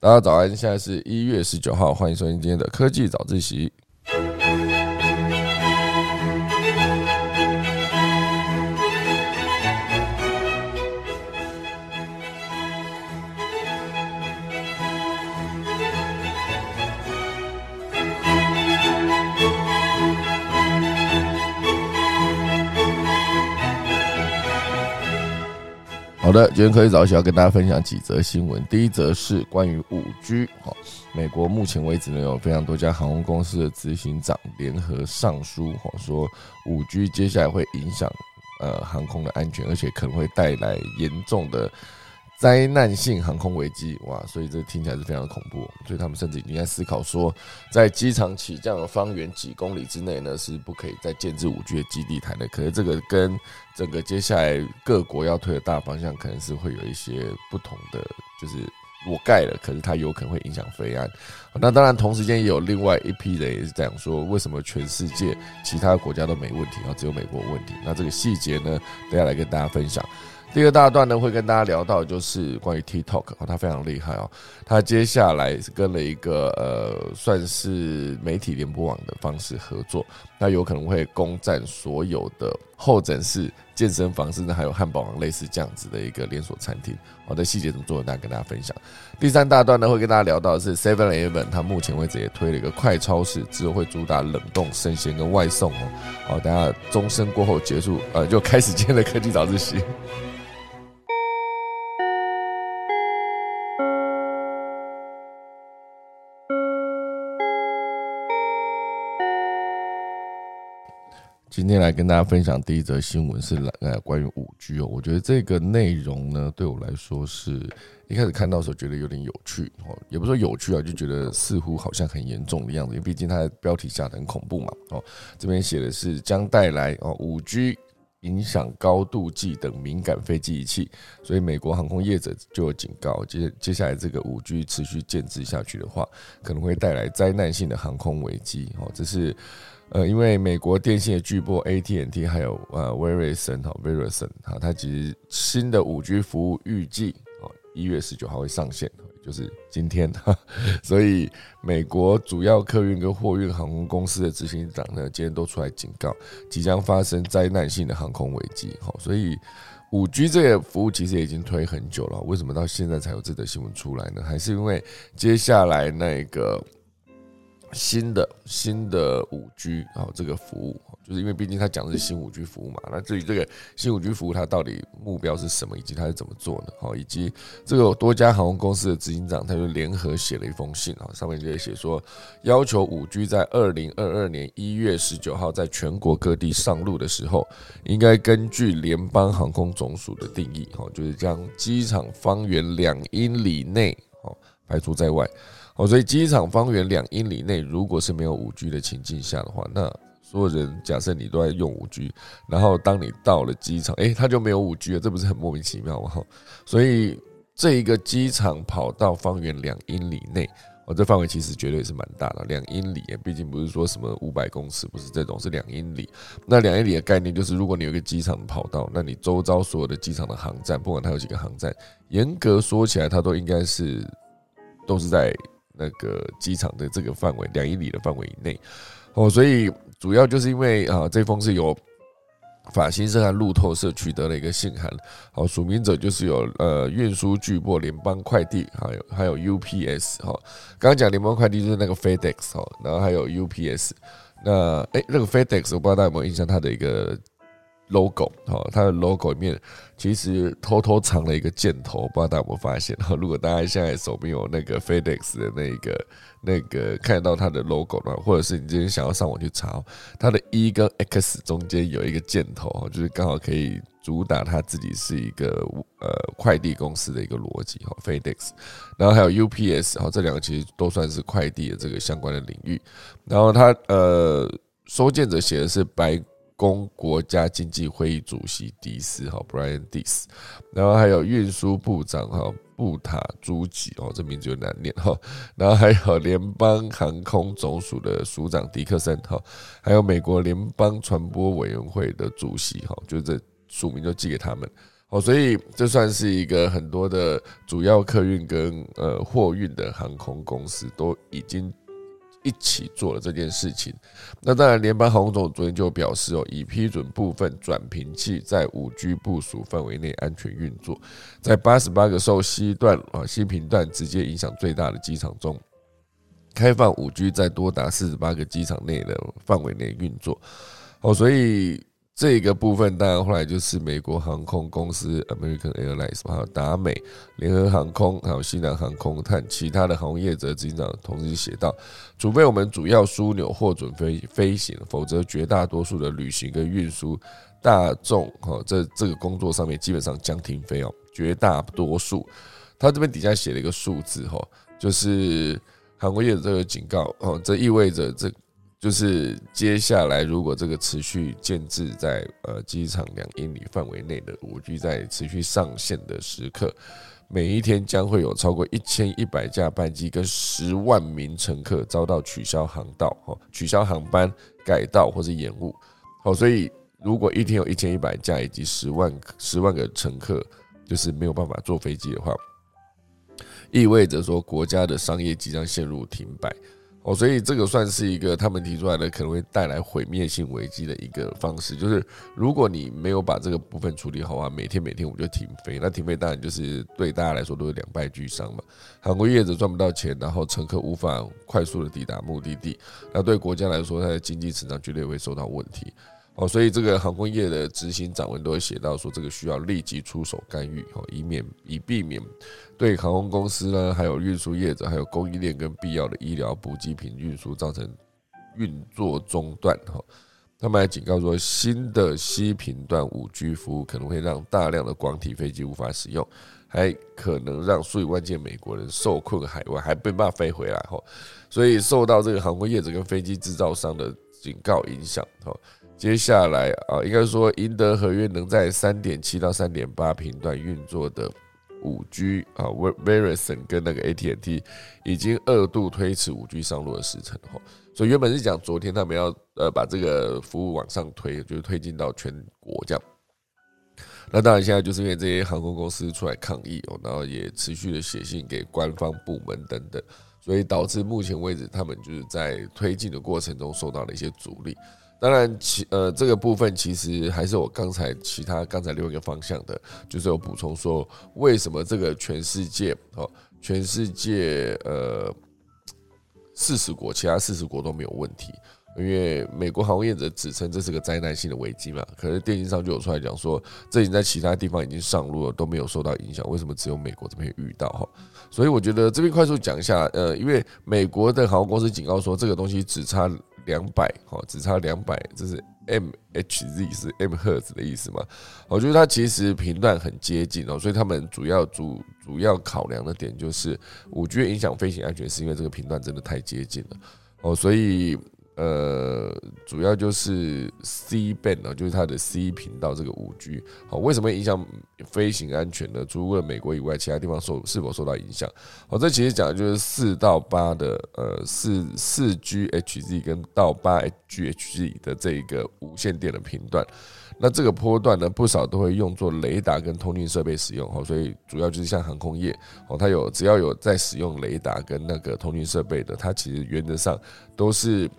大家早安，现在是一月十九号，欢迎收听今天的科技早自习。好的，今天科技早起要跟大家分享几则新闻。第一则是关于五 G，哈，美国目前为止呢有非常多家航空公司的执行长联合上书，哈，说五 G 接下来会影响呃航空的安全，而且可能会带来严重的。灾难性航空危机，哇！所以这听起来是非常的恐怖，所以他们甚至已经在思考说，在机场起降的方圆几公里之内呢，是不可以再建置五 G 的基地台的。可是这个跟整个接下来各国要推的大方向，可能是会有一些不同的，就是我盖了，可是它有可能会影响飞安。那当然，同时间也有另外一批人也是这样说：为什么全世界其他国家都没问题，然后只有美国有问题？那这个细节呢，等下来跟大家分享。第二大段呢，会跟大家聊到就是关于 TikTok 哦，它非常厉害哦。它接下来跟了一个呃，算是媒体联播网的方式合作，那有可能会攻占所有的候诊室、健身房，甚至还有汉堡王类似这样子的一个连锁餐厅。好的细节怎么做，大家跟大家分享。第三大段呢，会跟大家聊到是 Seven Eleven，它目前为止也推了一个快超市，之后会主打冷冻生鲜跟外送哦。好，等下钟声过后结束，呃，就开始今天的科技早自习。今天来跟大家分享第一则新闻是呃关于五 G 哦，我觉得这个内容呢对我来说是一开始看到的时候觉得有点有趣哦，也不说有趣啊，就觉得似乎好像很严重的样子，因为毕竟它的标题下的很恐怖嘛哦，这边写的是将带来哦五 G 影响高度计等敏感飞机仪器，所以美国航空业者就有警告，接接下来这个五 G 持续建制下去的话，可能会带来灾难性的航空危机哦，这是。呃，因为美国电信的巨擘 AT&T 还有呃 Verizon 哈 Verizon 哈，它其实新的五 G 服务预计哦一月十九号会上线，就是今天，所以美国主要客运跟货运航空公司的执行长呢，今天都出来警告，即将发生灾难性的航空危机。好，所以五 G 这个服务其实也已经推很久了，为什么到现在才有这则新闻出来呢？还是因为接下来那个。新的新的五 G 啊，这个服务，就是因为毕竟他讲的是新五 G 服务嘛。那至于这个新五 G 服务，它到底目标是什么，以及它是怎么做的？好，以及这个多家航空公司的执行长，他就联合写了一封信啊，上面就写说，要求五 G 在二零二二年一月十九号在全国各地上路的时候，应该根据联邦航空总署的定义，哈，就是将机场方圆两英里内，哦，排除在外。哦，所以机场方圆两英里内，如果是没有五 G 的情境下的话，那所有人假设你都在用五 G，然后当你到了机场，诶，它就没有五 G 了，这不是很莫名其妙吗？所以这一个机场跑道方圆两英里内，哦，这范围其实绝对是蛮大的，两英里，毕竟不是说什么五百公尺，不是这种，是两英里。那两英里的概念就是，如果你有一个机场跑道，那你周遭所有的机场的航站，不管它有几个航站，严格说起来，它都应该是都是在。那个机场的这个范围两英里的范围以内，哦，所以主要就是因为啊，这封是由法新社和路透社取得了一个信函，好，署名者就是有呃运输巨擘联邦快递，还有还有 UPS 哈，刚刚讲联邦快递就是那个 FedEx 哈，然后还有 UPS，那哎那个 FedEx 我不知道大家有没有印象，它的一个。Logo 哈，它的 logo 里面其实偷偷藏了一个箭头，不知道大家有没有发现？哈，如果大家现在手边有那个 FedEx 的那个那个看到它的 logo 的话，或者是你今天想要上网去查，它的 E 跟 X 中间有一个箭头，就是刚好可以主打它自己是一个呃快递公司的一个逻辑哈，FedEx，然后还有 UPS，哈，这两个其实都算是快递的这个相关的领域，然后它呃收件者写的是白。公国家经济会议主席迪斯哈 Brian Dis，然后还有运输部长哈布塔朱吉哦，这名字有难念哈，然后还有联邦航空总署的署长迪克森哈，还有美国联邦传播委员会的主席哈，就这署名就寄给他们。哦，所以这算是一个很多的主要客运跟呃货运的航空公司都已经一起做了这件事情。那当然，联邦航空总昨天就表示哦，已批准部分转频器在五 G 部署范围内安全运作，在八十八个受西段啊西频段直接影响最大的机场中，开放五 G 在多达四十八个机场内的范围内运作。哦，所以。这个部分当然后来就是美国航空公司 American Airlines，还有达美、联合航空，还有西南航空，和其他的行业者经常同时写到：，除非我们主要枢纽获准飞飞行，否则绝大多数的旅行跟运输大众，哈，这这个工作上面基本上将停飞哦。绝大多数，他这边底下写了一个数字，哈，就是航空业者这个警告，哦，这意味着这。就是接下来，如果这个持续建制在呃机场两英里范围内的五 G 在持续上线的时刻，每一天将会有超过一千一百架班机跟十万名乘客遭到取消航道、哦取消航班、改道或者延误。好，所以如果一天有一千一百架以及十万十万个乘客就是没有办法坐飞机的话，意味着说国家的商业即将陷入停摆。哦，所以这个算是一个他们提出来的可能会带来毁灭性危机的一个方式，就是如果你没有把这个部分处理好啊，每天每天我就停飞，那停飞当然就是对大家来说都是两败俱伤嘛。韩国业者赚不到钱，然后乘客无法快速的抵达目的地，那对国家来说，它的经济成长绝对会受到问题。哦，所以这个航空业的执行长文都会写到说，这个需要立即出手干预，哦，以免以避免对航空公司呢，还有运输业者，还有供应链跟必要的医疗补给品运输造成运作中断。哈，他们还警告说，新的西频段五 G 服务可能会让大量的广体飞机无法使用，还可能让数以万计美国人受困海外，还没办法飞回来。哈，所以受到这个航空业者跟飞机制造商的警告影响，哈。接下来啊，应该说赢得合约能在三点七到三点八频段运作的五 G 啊，Verizon 跟那个 AT&T 已经二度推迟五 G 上路的时程哈。所以原本是讲昨天他们要呃把这个服务往上推，就是推进到全国这样。那当然现在就是因为这些航空公司出来抗议哦，然后也持续的写信给官方部门等等，所以导致目前为止他们就是在推进的过程中受到了一些阻力。当然，其呃这个部分其实还是我刚才其他刚才另一个方向的，就是有补充说，为什么这个全世界哦，全世界呃四十国，其他四十国都没有问题，因为美国航空业者指称这是个灾难性的危机嘛，可是电信上就有出来讲说，这已经在其他地方已经上路了，都没有受到影响，为什么只有美国这边遇到哈？所以我觉得这边快速讲一下，呃，因为美国的航空公司警告说，这个东西只差。两百，哦，只差两百，这是 M H Z 是 M 赫兹的意思嘛？我觉得它其实频段很接近哦，所以他们主要主主要考量的点就是我觉得影响飞行安全，是因为这个频段真的太接近了哦，所以。呃，主要就是 C band 呢，就是它的 C 频道这个五 G，好，为什么影响飞行安全呢？除了美国以外，其他地方受是否受到影响？好，这其实讲的就是四到八的呃四四 GHz 跟到八 GHz 的这个无线电的频段，那这个波段呢，不少都会用作雷达跟通讯设备使用，好，所以主要就是像航空业，哦，它有只要有在使用雷达跟那个通讯设备的，它其实原则上都是。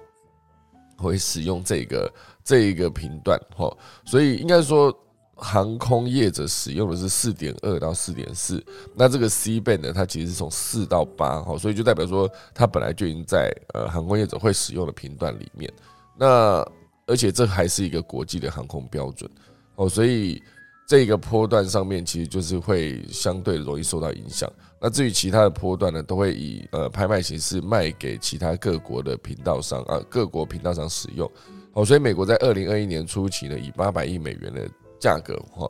会使用这个这一个频段哈，所以应该说航空业者使用的是四点二到四点四，那这个 C band 呢，它其实是从四到八哈，所以就代表说它本来就已经在呃航空业者会使用的频段里面，那而且这还是一个国际的航空标准哦，所以这个波段上面其实就是会相对容易受到影响。那至于其他的波段呢，都会以呃拍卖形式卖给其他各国的频道商啊，各国频道商使用。好，所以美国在二零二一年初期呢，以八百亿美元的价格哈，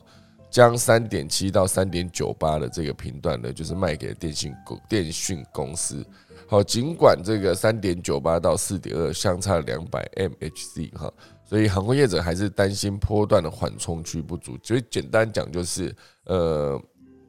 将三点七到三点九八的这个频段呢，就是卖给电信公电讯公司。好，尽管这个三点九八到四点二相差两百 MHz 哈，所以航空业者还是担心波段的缓冲区不足。所以简单讲就是呃。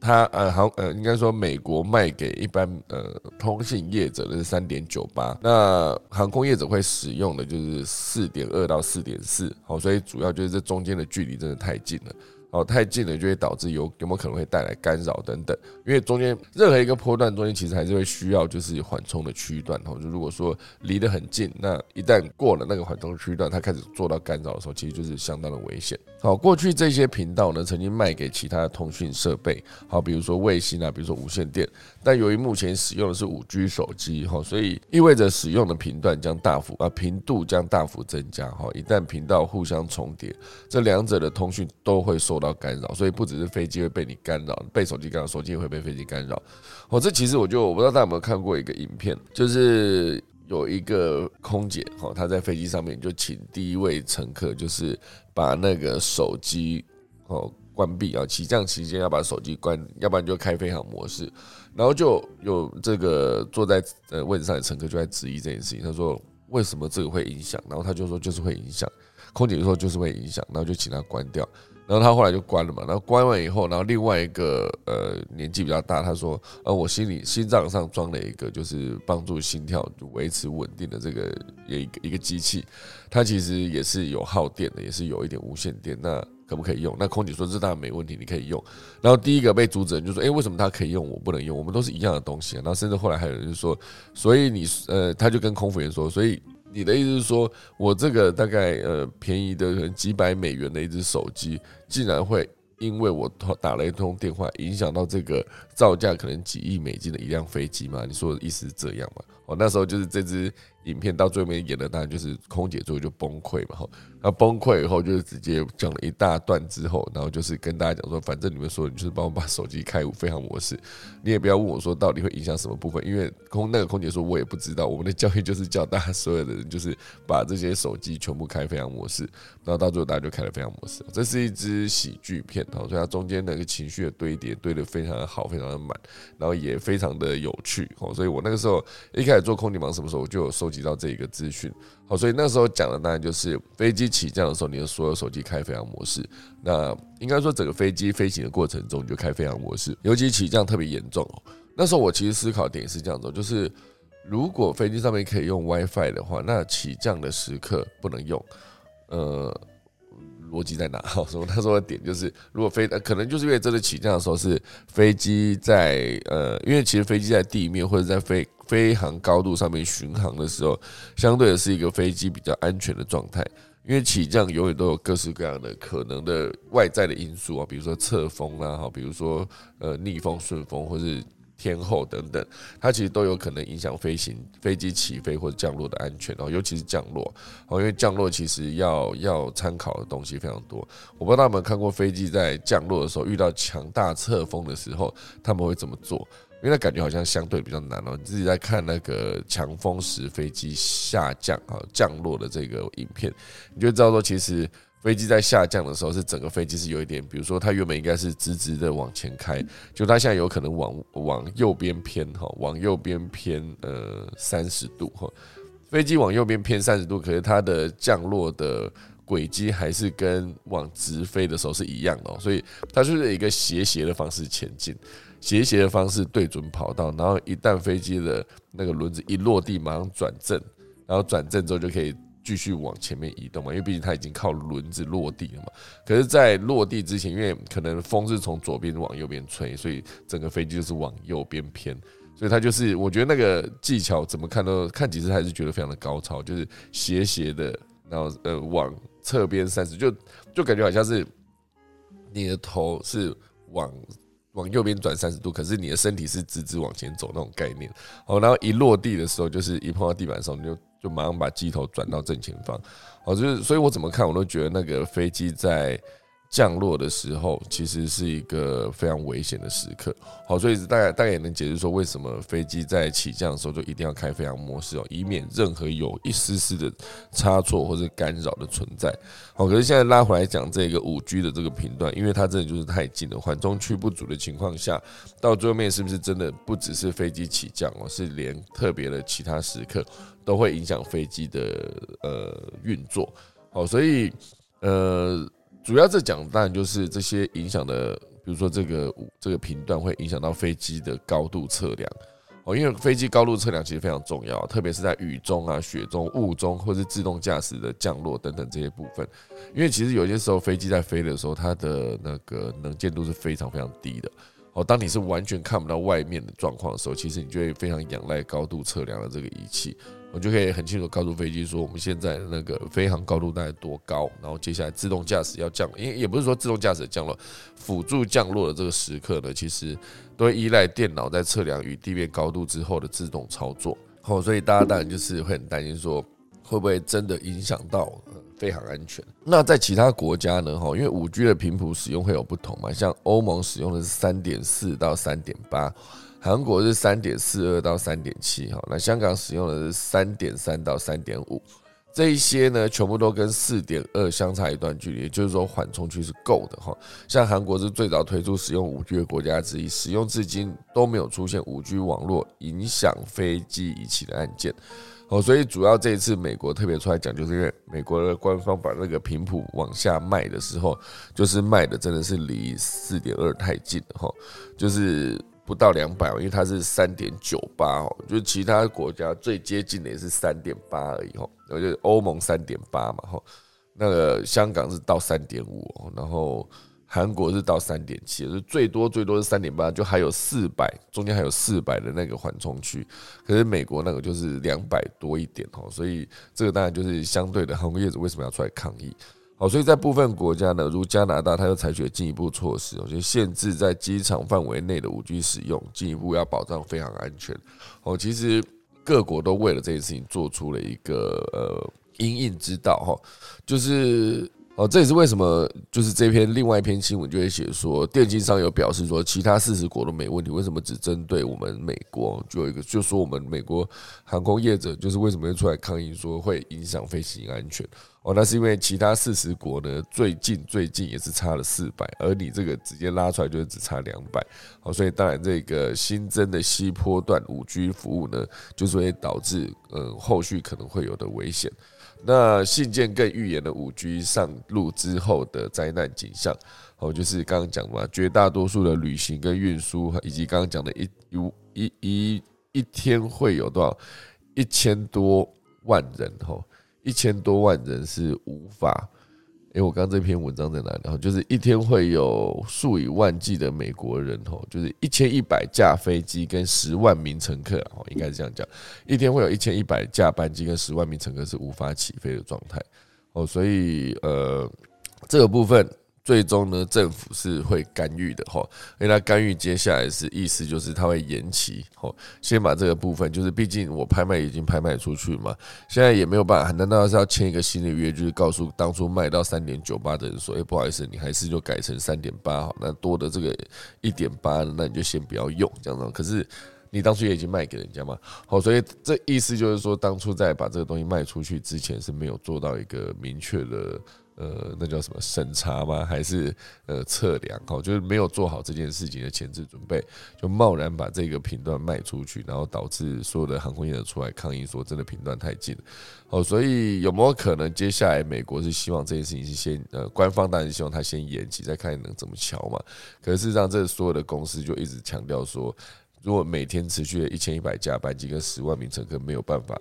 它呃航呃应该说美国卖给一般呃通信业者的是三点九八，那航空业者会使用的就是四点二到四点四，好，所以主要就是这中间的距离真的太近了，哦，太近了就会导致有有没有可能会带来干扰等等。因为中间任何一个坡段中间其实还是会需要就是缓冲的区段哦。就如果说离得很近，那一旦过了那个缓冲区段，它开始做到干扰的时候，其实就是相当的危险。好，过去这些频道呢，曾经卖给其他的通讯设备，好，比如说卫星啊，比如说无线电。但由于目前使用的是五 G 手机哈，所以意味着使用的频段将大幅啊频度将大幅增加哈。一旦频道互相重叠，这两者的通讯都会受到干扰，所以不只是飞机会被你干扰，被手机干扰，手机也会被飞机干扰。哦，这其实我就我不知道大家有没有看过一个影片，就是有一个空姐哈，她在飞机上面就请第一位乘客，就是把那个手机哦关闭啊，起降期间要把手机关，要不然就开飞行模式。然后就有这个坐在呃位置上的乘客就在质疑这件事情，他说为什么这个会影响？然后他就说就是会影响，空姐就说就是会影响，然后就请他关掉。然后他后来就关了嘛，然后关完以后，然后另外一个呃年纪比较大，他说呃我心里心脏上装了一个就是帮助心跳维持稳定的这个一个一个机器，它其实也是有耗电的，也是有一点无线电。那可不可以用？那空姐说这当然没问题，你可以用。然后第一个被阻止人就说：“哎，为什么他可以用，我不能用？我们都是一样的东西啊。”然后甚至后来还有人就说：“所以你呃，他就跟空服员说，所以你的意思是说我这个大概呃便宜的可能几百美元的一只手机，竟然会因为我打了一通电话，影响到这个造价可能几亿美金的一辆飞机吗？你说的意思是这样吗？哦，那时候就是这支影片到最后面演的，当然就是空姐最后就崩溃嘛。那崩溃以后，就是直接讲了一大段之后，然后就是跟大家讲说，反正你们说，你就是帮我把手机开飞行模式，你也不要问我说到底会影响什么部分，因为空那个空姐说我也不知道。我们的教育就是叫大家所有的人就是把这些手机全部开飞行模式，然后到最后大家就开了飞行模式。这是一支喜剧片，所以它中间那个情绪的堆叠堆得非常的好，非常的满，然后也非常的有趣。哦，所以我那个时候一开始做空姐忙什么时候，我就有收集到这一个资讯。哦，所以那时候讲的当然就是飞机起降的时候，你的所有手机开飞行模式。那应该说整个飞机飞行的过程中，你就开飞行模式。尤其起降特别严重哦。那时候我其实思考点是这样子，就是如果飞机上面可以用 WiFi 的话，那起降的时刻不能用。呃，逻辑在哪？好，所以他说的点就是，如果飞，可能就是因为真的起降的时候是飞机在呃，因为其实飞机在地面或者在飞。飞行高度上面巡航的时候，相对的是一个飞机比较安全的状态，因为起降永远都有各式各样的可能的外在的因素啊，比如说侧风啦，哈，比如说呃逆风顺风或是天候等等，它其实都有可能影响飞行飞机起飞或者降落的安全哦，尤其是降落哦，因为降落其实要要参考的东西非常多。我不知道你们看过飞机在降落的时候遇到强大侧风的时候，他们会怎么做？因为那感觉好像相对比较难哦。你自己在看那个强风时飞机下降啊降落的这个影片，你就知道说，其实飞机在下降的时候，是整个飞机是有一点，比如说它原本应该是直直的往前开，就它现在有可能往往右边偏哈，往右边偏呃三十度哈。飞机往右边偏三十度，可是它的降落的轨迹还是跟往直飞的时候是一样的，所以它就是一个斜斜的方式前进。斜斜的方式对准跑道，然后一旦飞机的那个轮子一落地，马上转正，然后转正之后就可以继续往前面移动嘛，因为毕竟它已经靠轮子落地了嘛。可是，在落地之前，因为可能风是从左边往右边吹，所以整个飞机就是往右边偏，所以它就是我觉得那个技巧怎么看都看几次还是觉得非常的高超，就是斜斜的，然后呃往侧边三十，就就感觉好像是你的头是往。往右边转三十度，可是你的身体是直直往前走那种概念。好，然后一落地的时候，就是一碰到地板的时候，你就就马上把机头转到正前方。好，就是所以我怎么看，我都觉得那个飞机在。降落的时候，其实是一个非常危险的时刻。好，所以大概大概也能解释说，为什么飞机在起降的时候就一定要开飞行模式哦，以免任何有一丝丝的差错或者干扰的存在。好，可是现在拉回来讲这个五 G 的这个频段，因为它真的就是太近了，缓冲区不足的情况下，到最后面是不是真的不只是飞机起降哦，是连特别的其他时刻都会影响飞机的呃运作。好，所以呃。主要这讲当然就是这些影响的，比如说这个这个频段会影响到飞机的高度测量，哦，因为飞机高度测量其实非常重要，特别是在雨中啊、雪中、雾中，或是自动驾驶的降落等等这些部分。因为其实有些时候飞机在飞的时候，它的那个能见度是非常非常低的。哦，当你是完全看不到外面的状况的时候，其实你就会非常仰赖高度测量的这个仪器。我就可以很清楚告诉飞机说，我们现在那个飞行高度大概多高，然后接下来自动驾驶要降，因为也不是说自动驾驶降落，辅助降落的这个时刻呢，其实都会依赖电脑在测量与地面高度之后的自动操作。哦，所以大家当然就是会很担心说，会不会真的影响到飞行安全？那在其他国家呢？哈，因为五 G 的频谱使用会有不同嘛，像欧盟使用的是三点四到三点八。韩国是三点四二到三点七，哈，那香港使用的是三点三到三点五，这一些呢，全部都跟四点二相差一段距离，也就是说缓冲区是够的，哈。像韩国是最早推出使用五 G 的国家之一，使用至今都没有出现五 G 网络影响飞机仪器的案件，哦，所以主要这一次美国特别出来讲，就是因为美国的官方把那个频谱往下卖的时候，就是卖的真的是离四点二太近了，哈，就是。不到两百，因为它是三点九八哦，就其他国家最接近的也是三点八而已哦，然后就欧盟三点八嘛哈，那个香港是到三点五，然后韩国是到三点七，就最多最多是三点八，就还有四百，中间还有四百的那个缓冲区，可是美国那个就是两百多一点哦，所以这个当然就是相对的航空业者为什么要出来抗议？好，所以在部分国家呢，如加拿大，它又采取了进一步措施，就限制在机场范围内的五 G 使用，进一步要保障飞行安全。哦，其实各国都为了这件事情做出了一个呃因应之道哈，就是哦，这也是为什么就是这篇另外一篇新闻就会写说，电信商有表示说，其他四十国都没问题，为什么只针对我们美国？就有一个就说我们美国航空业者就是为什么会出来抗议，说会影响飞行安全。哦，那是因为其他四十国呢，最近最近也是差了四百，而你这个直接拉出来就是只差两百，好，所以当然这个新增的西坡段五 G 服务呢，就是会导致嗯后续可能会有的危险。那信件更预言了五 G 上路之后的灾难景象，哦，就是刚刚讲嘛，绝大多数的旅行跟运输，以及刚刚讲的一一一一一天会有多少一千多万人，吼。一千多万人是无法，哎，我刚这篇文章在哪里？然后就是一天会有数以万计的美国人吼，就是一千一百架飞机跟十万名乘客哦，应该是这样讲，一天会有一千一百架班机跟十万名乘客是无法起飞的状态哦，所以呃，这个部分。最终呢，政府是会干预的哈，因为他干预接下来是意思就是他会延期哈，先把这个部分，就是毕竟我拍卖已经拍卖出去嘛，现在也没有办法，难道是要签一个新的约，就是告诉当初卖到三点九八的人说，哎，不好意思，你还是就改成三点八好，那多的这个一点八，那你就先不要用这样子。可是你当初也已经卖给人家嘛，好，所以这意思就是说，当初在把这个东西卖出去之前是没有做到一个明确的。呃，那叫什么审查吗？还是呃测量？哦，就是没有做好这件事情的前置准备，就贸然把这个频段卖出去，然后导致所有的航空业者出来抗议，说真的频段太近。哦，所以有没有可能接下来美国是希望这件事情是先呃官方当然希望他先延期，再看能怎么瞧嘛？可是事实上，这所有的公司就一直强调说。如果每天持续一千一百架班机跟十万名乘客没有办法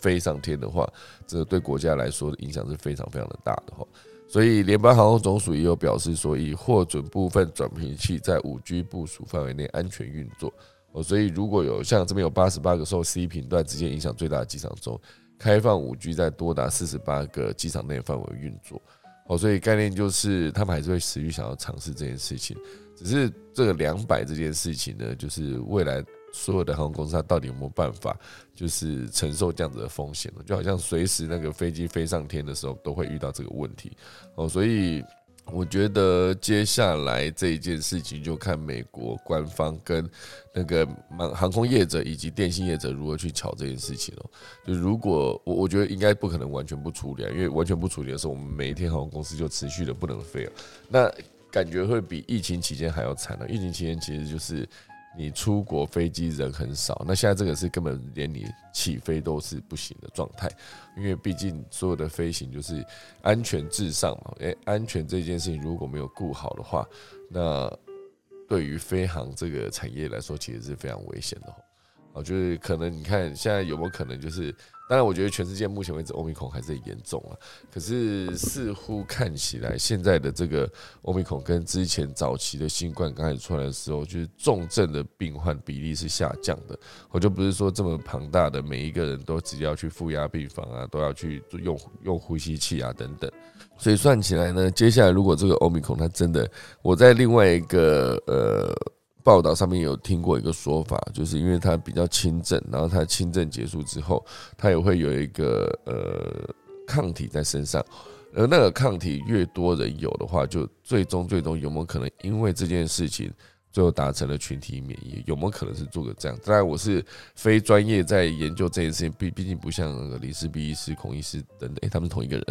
飞上天的话，这对国家来说的影响是非常非常的大的哈。所以联邦航空总署也有表示说，已获准部分转频器在五 G 部署范围内安全运作。哦，所以如果有像这边有八十八个受 C 频段直接影响最大的机场中，开放五 G 在多达四十八个机场内范围运作。哦，所以概念就是他们还是会持续想要尝试这件事情。只是这个两百这件事情呢，就是未来所有的航空公司它到底有没有办法，就是承受这样子的风险呢？就好像随时那个飞机飞上天的时候，都会遇到这个问题哦。所以我觉得接下来这一件事情，就看美国官方跟那个航航空业者以及电信业者如何去瞧这件事情哦。就如果我我觉得应该不可能完全不处理啊，因为完全不处理的时候，我们每一天航空公司就持续的不能飞了。那感觉会比疫情期间还要惨了。疫情期间其实就是你出国飞机人很少，那现在这个是根本连你起飞都是不行的状态，因为毕竟所有的飞行就是安全至上嘛。诶，安全这件事情如果没有顾好的话，那对于飞航这个产业来说，其实是非常危险的。哦，就是可能你看现在有没有可能就是。当然，我觉得全世界目前为止，欧米孔还是很严重啊。可是似乎看起来，现在的这个欧米孔跟之前早期的新冠刚开始出来的时候，就是重症的病患比例是下降的。我就不是说这么庞大的每一个人都直接要去负压病房啊，都要去用用呼吸器啊等等。所以算起来呢，接下来如果这个欧米孔它真的，我在另外一个呃。报道上面有听过一个说法，就是因为它比较轻症，然后它轻症结束之后，它也会有一个呃抗体在身上，而那个抗体越多人有的话，就最终最终有没有可能因为这件事情？最后达成了群体免疫，有没有可能是做个这样？当然，我是非专业在研究这件事情，毕毕竟不像那个李世斌医师、孔医师等等，他们同一个人，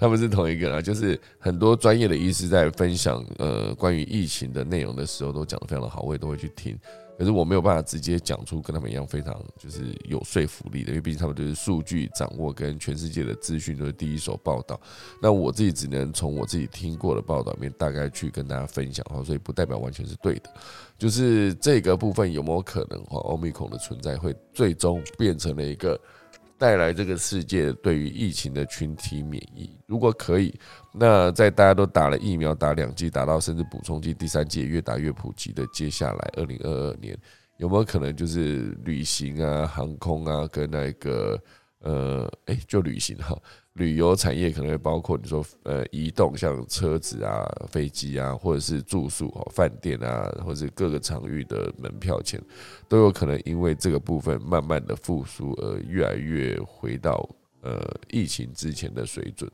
他们是同一个人，就是很多专业的医师在分享呃关于疫情的内容的时候，都讲得非常的好，我也都会去听。可是我没有办法直接讲出跟他们一样非常就是有说服力的，因为毕竟他们就是数据掌握跟全世界的资讯都是第一手报道。那我自己只能从我自己听过的报道里面大概去跟大家分享哈，所以不代表完全是对的。就是这个部分有没有可能哈，欧米孔的存在会最终变成了一个。带来这个世界对于疫情的群体免疫，如果可以，那在大家都打了疫苗，打两剂，打到甚至补充剂第三剂越打越普及的接下来二零二二年，有没有可能就是旅行啊、航空啊跟那个呃，哎，就旅行哈。旅游产业可能会包括你说呃移动像车子啊飞机啊或者是住宿哦饭店啊或者各个场域的门票钱都有可能因为这个部分慢慢的复苏而越来越回到呃疫情之前的水准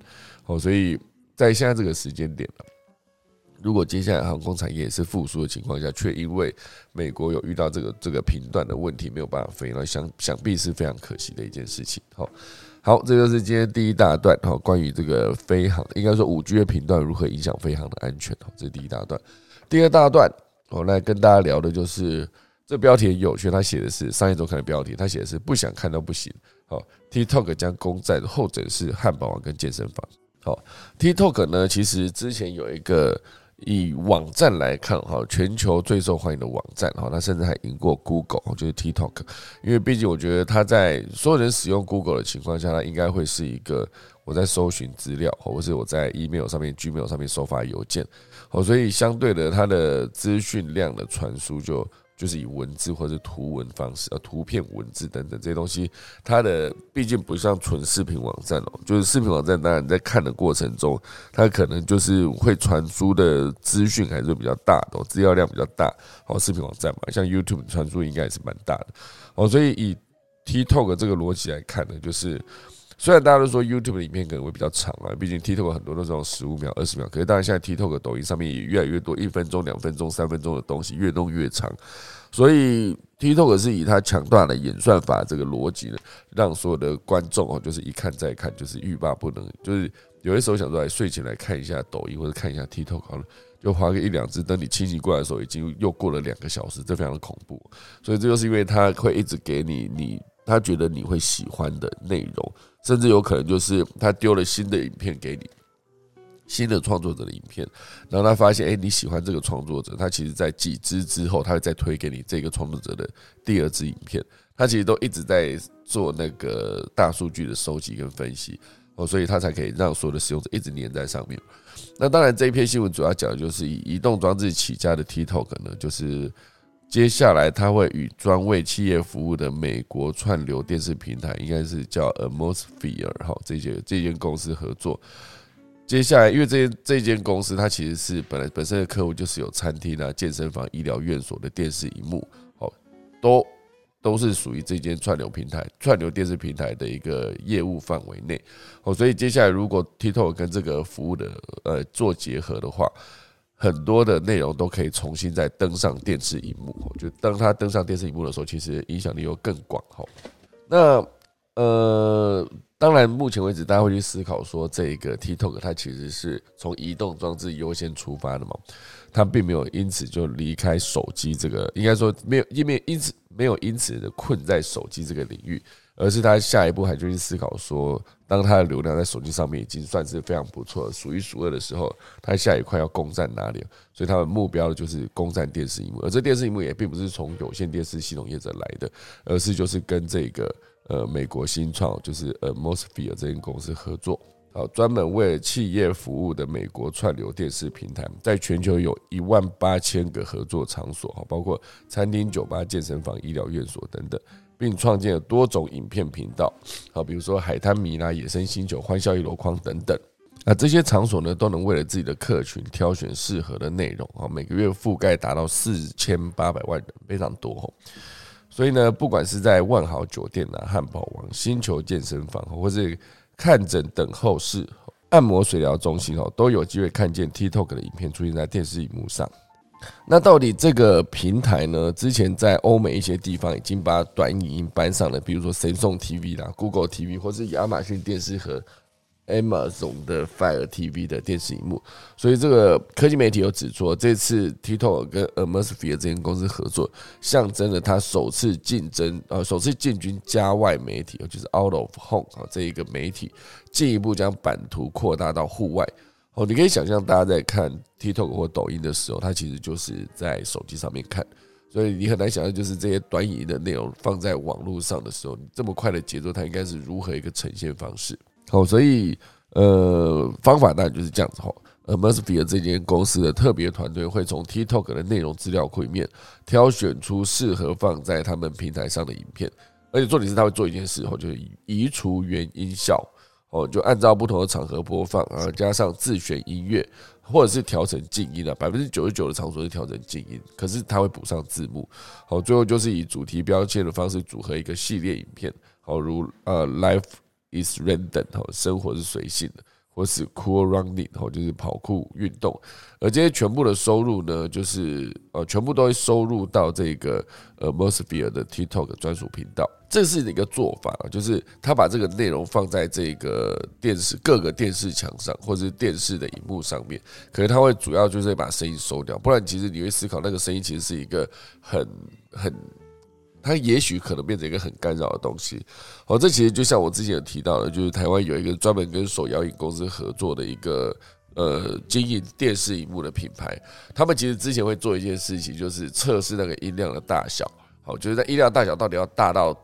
哦所以在现在这个时间点如果接下来航空产业是复苏的情况下却因为美国有遇到这个这个频段的问题没有办法飞那想想必是非常可惜的一件事情好。好，这就是今天第一大段哈，关于这个飞航，应该说五 G 的频段如何影响飞航的安全哈，这是第一大段。第二大段，我来跟大家聊的就是这标题很有趣，他写的是商业周刊的标题，他写的是不想看到不行。好，TikTok 将攻占后者是汉堡王跟健身房。好，TikTok 呢，其实之前有一个。以网站来看，哈，全球最受欢迎的网站，哈，它甚至还赢过 Google，就是 TikTok，因为毕竟我觉得它在所有人使用 Google 的情况下，它应该会是一个我在搜寻资料，或者是我在 email 上面、Gmail 上面收发邮件，哦，所以相对的，它的资讯量的传输就。就是以文字或者图文方式，呃，图片、文字等等这些东西，它的毕竟不像纯视频网站哦。就是视频网站，当然在看的过程中，它可能就是会传输的资讯还是比较大的，资料量比较大。哦，视频网站嘛，像 YouTube 传输应该也是蛮大的。哦，所以以 TikTok 这个逻辑来看呢，就是。虽然大家都说 YouTube 的影片可能会比较长啊，毕竟 TikTok 很多都是用十五秒、二十秒，可是当然现在 TikTok、抖音上面也越来越多一分钟、两分钟、三分钟的东西，越弄越长。所以 TikTok 是以它强大的演算法这个逻辑呢，让所有的观众哦，就是一看再看，就是欲罢不能。就是有些时候想说来睡前来看一下抖音或者看一下 TikTok 好了，就划个一两次，等你清醒过来的时候，已经又过了两个小时，这非常的恐怖。所以这就是因为它会一直给你你他觉得你会喜欢的内容。甚至有可能就是他丢了新的影片给你，新的创作者的影片，然后他发现，哎，你喜欢这个创作者，他其实在几支之后，他会再推给你这个创作者的第二支影片，他其实都一直在做那个大数据的收集跟分析，哦，所以他才可以让所有的使用者一直黏在上面。那当然，这一篇新闻主要讲的就是以移动装置起家的 TikTok 呢，就是。接下来，他会与专为企业服务的美国串流电视平台，应该是叫 Atmosphere 哈，这些这间公司合作。接下来，因为这这间公司，它其实是本来本身的客户就是有餐厅啊、健身房、医疗院所的电视荧幕，哦，都都是属于这间串流平台、串流电视平台的一个业务范围内。哦，所以接下来如果 TikTok 跟这个服务的呃做结合的话，很多的内容都可以重新再登上电视荧幕，就当他登上电视荧幕的时候，其实影响力又更广哈。那呃。当然，目前为止，大家会去思考说，这个 TikTok 它其实是从移动装置优先出发的嘛，它并没有因此就离开手机这个，应该说没有，因为因此没有因此的困在手机这个领域，而是它下一步还就去思考说，当它的流量在手机上面已经算是非常不错、数一数二的时候，它下一块要攻占哪里？所以它的目标就是攻占电视荧幕，而这电视荧幕也并不是从有线电视系统业者来的，而是就是跟这个。呃，美国新创就是呃 m o s p h e r e 这间公司合作，好，专门为企业服务的美国串流电视平台，在全球有一万八千个合作场所，哈，包括餐厅、酒吧、健身房、医疗院所等等，并创建了多种影片频道，好，比如说海滩迷啦、野生星球、欢笑一箩筐等等。那这些场所呢，都能为了自己的客群挑选适合的内容，啊，每个月覆盖达到四千八百万人，非常多，所以呢，不管是在万豪酒店啊、汉堡王、星球健身房，或是看诊等候室、按摩水疗中心哦，都有机会看见 TikTok 的影片出现在电视荧幕上。那到底这个平台呢？之前在欧美一些地方已经把短影音搬上了，比如说神送 TV 啦、Google TV 或是亚马逊电视和。Amazon 的 Fire TV 的电视荧幕，所以这个科技媒体有指出，这次 TikTok 跟 a m o s p h e r e 这间公司合作，象征了它首次竞争，呃，首次进军家外媒体，就是 Out of Home 啊这一个媒体，进一步将版图扩大到户外。哦，你可以想象，大家在看 TikTok 或抖音的时候，它其实就是在手机上面看，所以你很难想象，就是这些短影音的内容放在网络上的时候，你这么快的节奏，它应该是如何一个呈现方式。好，所以呃，方法当然就是这样子哈。呃 m e r s p h e r e 这间公司的特别团队会从 TikTok 的内容资料库里面挑选出适合放在他们平台上的影片，而且重点是他会做一件事，哦，就是移除原音效，哦，就按照不同的场合播放，然后加上自选音乐，或者是调成静音的，百分之九十九的场所是调成静音，可是它会补上字幕。好，最后就是以主题标签的方式组合一个系列影片，好，如呃，Life。is random 哈，生活是随性的，或是 cool running 哈，就是跑酷运动，而这些全部的收入呢，就是呃，全部都会收入到这个呃 m o s p h e r e 的 TikTok 专属频道。这是一个做法啊，就是他把这个内容放在这个电视各个电视墙上，或者是电视的荧幕上面，可能他会主要就是把声音收掉，不然其实你会思考那个声音其实是一个很很。它也许可能变成一个很干扰的东西，哦，这其实就像我之前有提到的，就是台湾有一个专门跟手摇影公司合作的一个呃经营电视荧幕的品牌，他们其实之前会做一件事情，就是测试那个音量的大小，好，就是在音量大小到底要大到。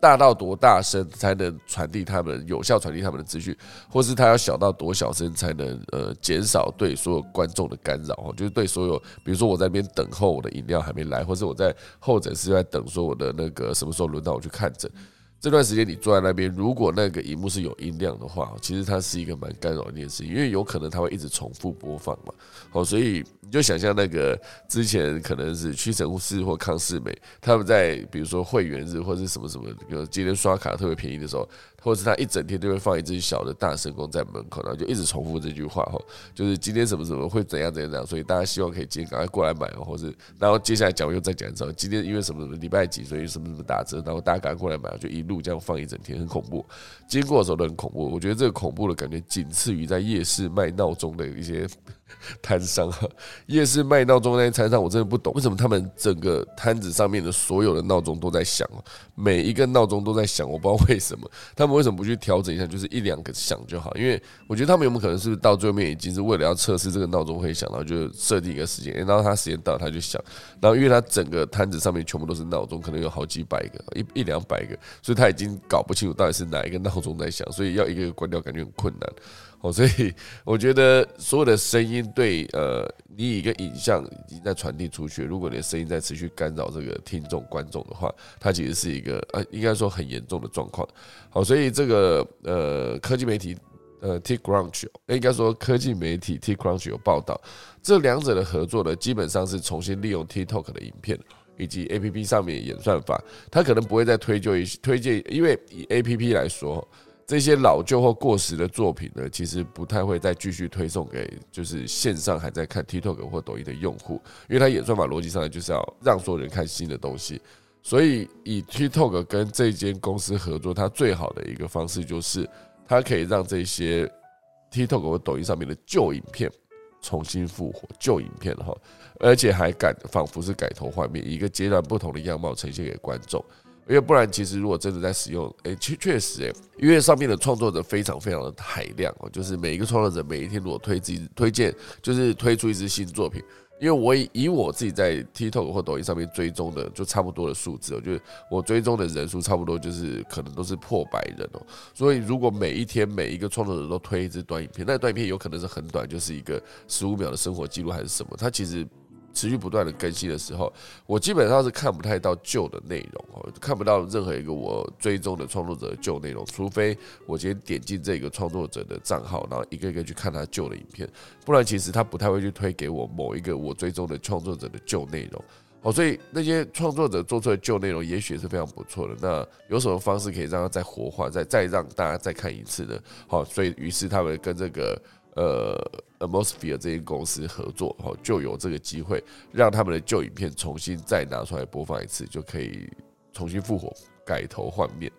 大到多大声才能传递他们有效传递他们的资讯，或是他要小到多小声才能呃减少对所有观众的干扰哦就是对所有，比如说我在那边等候我的饮料还没来，或是我在候诊室在等说我的那个什么时候轮到我去看诊。这段时间你坐在那边，如果那个荧幕是有音量的话，其实它是一个蛮干扰的一件事，因为有可能它会一直重复播放嘛。好，所以你就想象那个之前可能是屈臣氏或康士美，他们在比如说会员日或者什么什么，比如今天刷卡特别便宜的时候。或者是他一整天都会放一只小的大神功在门口，然后就一直重复这句话哈，就是今天什么什么会怎样怎样怎样，所以大家希望可以今天赶快过来买，或者然后接下来讲又再讲一次，今天因为什么什么礼拜几，所以什么什么打折，然后大家赶快过来买，就一路这样放一整天，很恐怖。经过的时候都很恐怖，我觉得这个恐怖的感觉仅次于在夜市卖闹钟的一些。摊商啊，夜市卖闹钟那些摊商，我真的不懂为什么他们整个摊子上面的所有的闹钟都在响，每一个闹钟都在响，我不知道为什么，他们为什么不去调整一下，就是一两个响就好？因为我觉得他们有没有可能是到最后面已经是为了要测试这个闹钟会响，然后就设定一个时间，然后他时间到他就响，然后因为他整个摊子上面全部都是闹钟，可能有好几百个，一一两百个，所以他已经搞不清楚到底是哪一个闹钟在响，所以要一个一个关掉，感觉很困难。哦，所以我觉得所有的声音对呃，你一个影像已经在传递出去，如果你的声音在持续干扰这个听众观众的话，它其实是一个呃，应该说很严重的状况。好，所以这个呃，科技媒体呃，TikTok 应该说科技媒体 TikTok 有报道，这两者的合作呢，基本上是重新利用 TikTok 的影片以及 APP 上面演算法，它可能不会再推就一推荐，因为以 APP 来说。这些老旧或过时的作品呢，其实不太会再继续推送给就是线上还在看 TikTok 或抖音的用户，因为它演算法逻辑上来就是要让所有人看新的东西，所以以 TikTok 跟这间公司合作，它最好的一个方式就是，它可以让这些 TikTok 或抖音上面的旧影片重新复活，旧影片哈，而且还改，仿佛是改头换面，一个截然不同的样貌呈现给观众。因为不然，其实如果真的在使用，哎，确确实，哎，因为上面的创作者非常非常的海量哦，就是每一个创作者每一天如果推自己推荐，就是推出一支新作品。因为我以以我自己在 TikTok 或抖音上面追踪的，就差不多的数字，我觉得我追踪的人数差不多就是可能都是破百人哦。所以如果每一天每一个创作者都推一支短影片，那短影片有可能是很短，就是一个十五秒的生活记录还是什么，它其实。持续不断的更新的时候，我基本上是看不太到旧的内容哦，看不到任何一个我追踪的创作者的旧内容，除非我今天点进这个创作者的账号，然后一个一个去看他旧的影片，不然其实他不太会去推给我某一个我追踪的创作者的旧内容哦，所以那些创作者做出的旧内容也许是非常不错的。那有什么方式可以让他再活化，再再让大家再看一次呢？好，所以于是他们跟这个。呃，Amosphere 这间公司合作，哦，就有这个机会让他们的旧影片重新再拿出来播放一次，就可以重新复活，改头换面，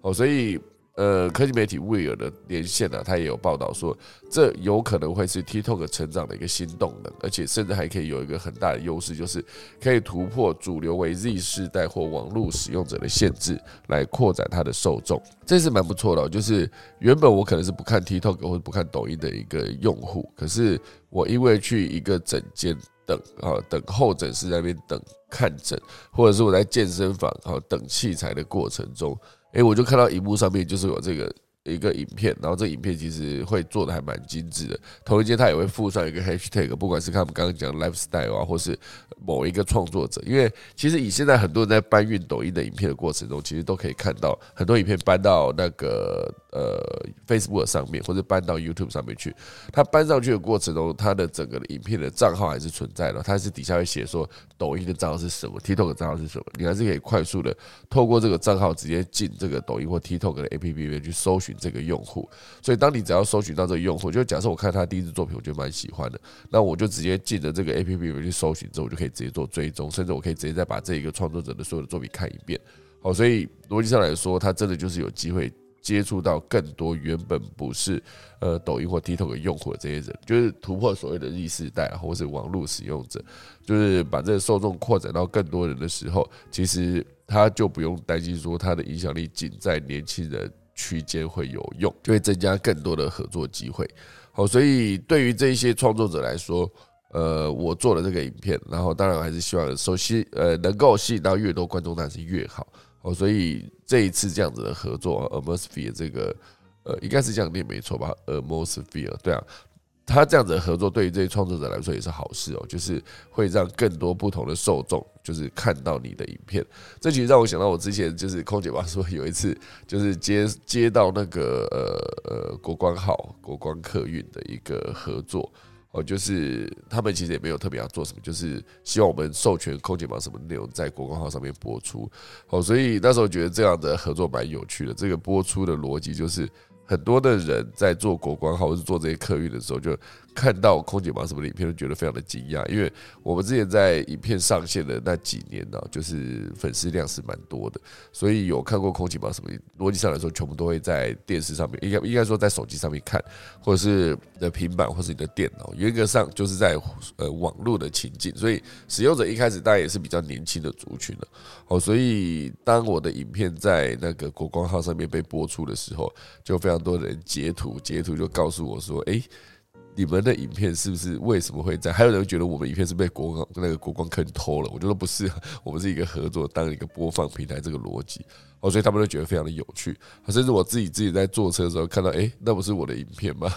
哦，所以。呃，科技媒体 w e r 的连线呢，他也有报道说，这有可能会是 TikTok 成长的一个新动能，而且甚至还可以有一个很大的优势，就是可以突破主流为 Z 世代或网络使用者的限制，来扩展它的受众，这是蛮不错的。就是原本我可能是不看 TikTok 或者不看抖音的一个用户，可是我因为去一个诊间等啊，等候诊室那边等看诊，或者是我在健身房啊等器材的过程中。哎，我就看到荧幕上面就是有这个一个影片，然后这影片其实会做的还蛮精致的。同一间它也会附上一个 hashtag，不管是他们刚刚讲 lifestyle 啊，或是某一个创作者，因为其实以现在很多人在搬运抖音的影片的过程中，其实都可以看到很多影片搬到那个。呃，Facebook 上面或者搬到 YouTube 上面去，它搬上去的过程中，它的整个的影片的账号还是存在的。它是底下会写说抖音的账号是什么，TikTok 的账号是什么，你还是可以快速的透过这个账号直接进这个抖音或 TikTok 的 APP 里面去搜寻这个用户。所以，当你只要搜寻到这个用户，就假设我看他第一支作品，我觉得蛮喜欢的，那我就直接进了这个 APP 里面去搜寻之后，我就可以直接做追踪，甚至我可以直接再把这一个创作者的所有的作品看一遍。好，所以逻辑上来说，它真的就是有机会。接触到更多原本不是呃抖音或 TikTok 的用户的这些人，就是突破所谓的 Z 世代或是网络使用者，就是把这个受众扩展到更多人的时候，其实他就不用担心说他的影响力仅在年轻人区间会有用，就会增加更多的合作机会。好，所以对于这一些创作者来说，呃，我做了这个影片，然后当然还是希望首先呃能够吸引到越多观众，那是越好。哦，所以这一次这样子的合作，Amosphere 这个，呃，应该是这样念没错吧？Amosphere，对啊，他这样子的合作对于这些创作者来说也是好事哦，就是会让更多不同的受众就是看到你的影片。这其实让我想到我之前就是空姐吧说有一次就是接接到那个呃呃国光号国光客运的一个合作。哦，就是他们其实也没有特别要做什么，就是希望我们授权空姐帮什么内容在国光号上面播出。哦，所以那时候觉得这样的合作蛮有趣的。这个播出的逻辑就是很多的人在做国光号或是做这些客运的时候就。看到空姐忙什么影片都觉得非常的惊讶，因为我们之前在影片上线的那几年呢，就是粉丝量是蛮多的，所以有看过空姐忙什么，逻辑上来说，全部都会在电视上面，应该应该说在手机上面看，或者是你的平板或是你的电脑，严格上就是在呃网络的情境，所以使用者一开始大家也是比较年轻的族群了，哦，所以当我的影片在那个国光号上面被播出的时候，就非常多人截图，截图就告诉我说，哎。你们的影片是不是为什么会在？还有人觉得我们影片是被国光那个国光坑偷了？我觉得不是，我们是一个合作，当一个播放平台这个逻辑哦，所以他们都觉得非常的有趣。甚至我自己自己在坐车的时候看到，哎，那不是我的影片吗？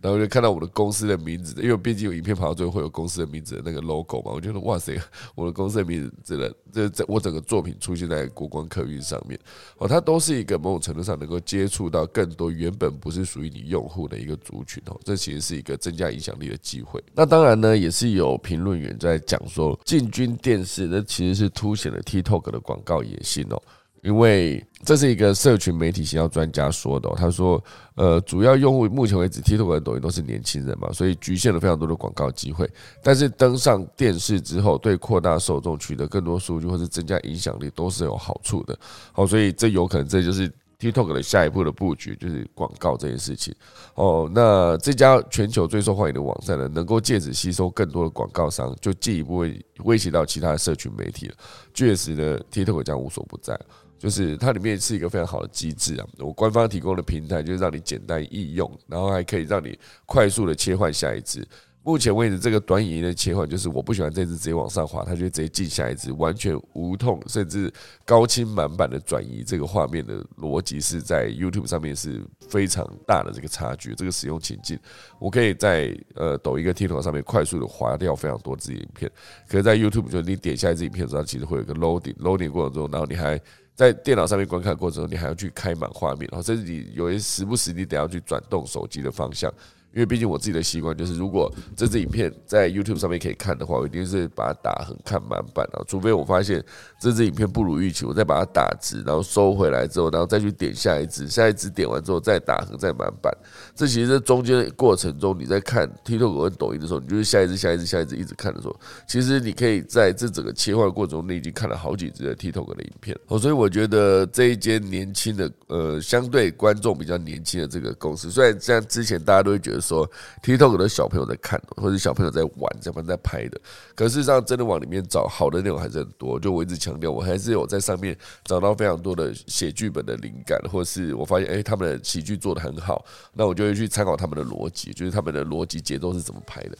然后就看到我的公司的名字，因为毕竟有影片跑到最后会有公司的名字的那个 logo 嘛，我觉得哇塞，我的公司的名字真的这这我整个作品出现在国光客运上面哦，它都是一个某种程度上能够接触到更多原本不是属于你用户的一个族群哦，这其实是一个增加影响力的机会。那当然呢，也是有评论员在讲说，进军电视那其实是凸显了 TikTok 的广告野心哦。因为这是一个社群媒体营销专家说的。他说，呃，主要用户目前为止，TikTok 和抖音都是年轻人嘛，所以局限了非常多的广告机会。但是登上电视之后，对扩大受众、取得更多数据或是增加影响力都是有好处的。好，所以这有可能这就是。TikTok 的下一步的布局就是广告这件事情哦。那这家全球最受欢迎的网站呢，能够借此吸收更多的广告商，就进一步会威胁到其他的社群媒体了。确实呢，TikTok 将无所不在，就是它里面是一个非常好的机制啊。我官方提供的平台就是让你简单易用，然后还可以让你快速的切换下一支。目前为止，这个短影音的切换就是我不喜欢这支直接往上滑，它就直接进下一支，完全无痛，甚至高清满版的转移这个画面的逻辑是在 YouTube 上面是非常大的这个差距。这个使用情境，我可以在呃抖音跟 TikTok 上面快速的划掉非常多支影片，可是在 YouTube 就是你点下一支影片的时候，它其实会有一个 loading，loading 过程中，然后你还在电脑上面观看过程中，你还要去开满画面，然后甚至你有些时不时你得要去转动手机的方向。因为毕竟我自己的习惯就是，如果这支影片在 YouTube 上面可以看的话，我一定是把它打横看满版啊。除非我发现这支影片不如预期，我再把它打直，然后收回来之后，然后再去点下一支，下一支点完之后再打横再满版。这其实中间的过程中，你在看 TikTok 和抖音的时候，你就是下一支、下一支、下一支一直看的时候，其实你可以在这整个切换过程中，你已经看了好几支的 TikTok 的影片。哦，所以我觉得这一间年轻的呃，相对观众比较年轻的这个公司，虽然像之前大家都会觉得。说 TikTok 的小朋友在看，或者小朋友在玩，这样在拍的。可事实上，真的往里面找好的内容还是很多。就我一直强调，我还是有在上面找到非常多的写剧本的灵感，或是我发现，哎，他们的喜剧做的很好，那我就会去参考他们的逻辑，就是他们的逻辑节奏是怎么拍的。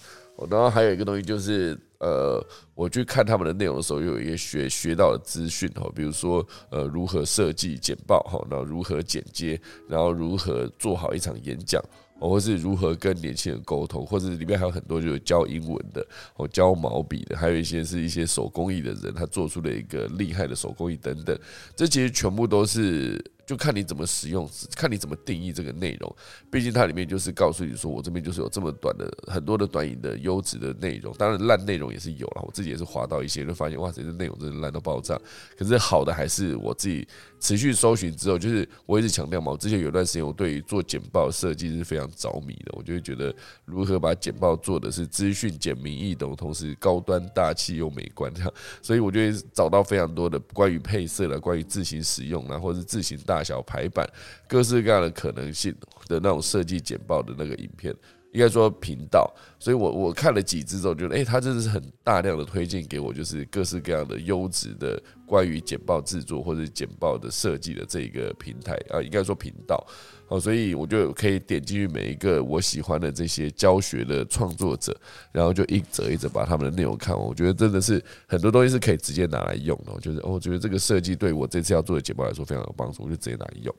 然后还有一个东西就是，呃，我去看他们的内容的时候，有一些学学到的资讯哈，比如说，呃，如何设计简报哈，然后如何剪接，然后如何做好一场演讲。或是如何跟年轻人沟通，或者里面还有很多就是教英文的，哦教毛笔的，还有一些是一些手工艺的人，他做出了一个厉害的手工艺等等，这其实全部都是。就看你怎么使用，看你怎么定义这个内容。毕竟它里面就是告诉你说，我这边就是有这么短的很多的短影的优质的内容。当然烂内容也是有了，我自己也是划到一些，就发现哇，这内容真的烂到爆炸。可是好的还是我自己持续搜寻之后，就是我一直强调嘛，我之前有段时间我对于做简报设计是非常着迷的。我就会觉得如何把简报做的是资讯简明易懂，同时高端大气又美观这样。所以我就会找到非常多的关于配色的、关于自行使用啊，或者是自行。大大小排版，各式各样的可能性的那种设计简报的那个影片，应该说频道。所以我我看了几支之后，觉得哎，他真的是很大量的推荐给我，就是各式各样的优质的关于简报制作或者简报的设计的这一个平台啊，应该说频道。好，所以我就可以点进去每一个我喜欢的这些教学的创作者，然后就一则一则把他们的内容看完。我觉得真的是很多东西是可以直接拿来用的。就是哦，我觉得这个设计对我这次要做的简报来说非常有帮助，我就直接拿来用。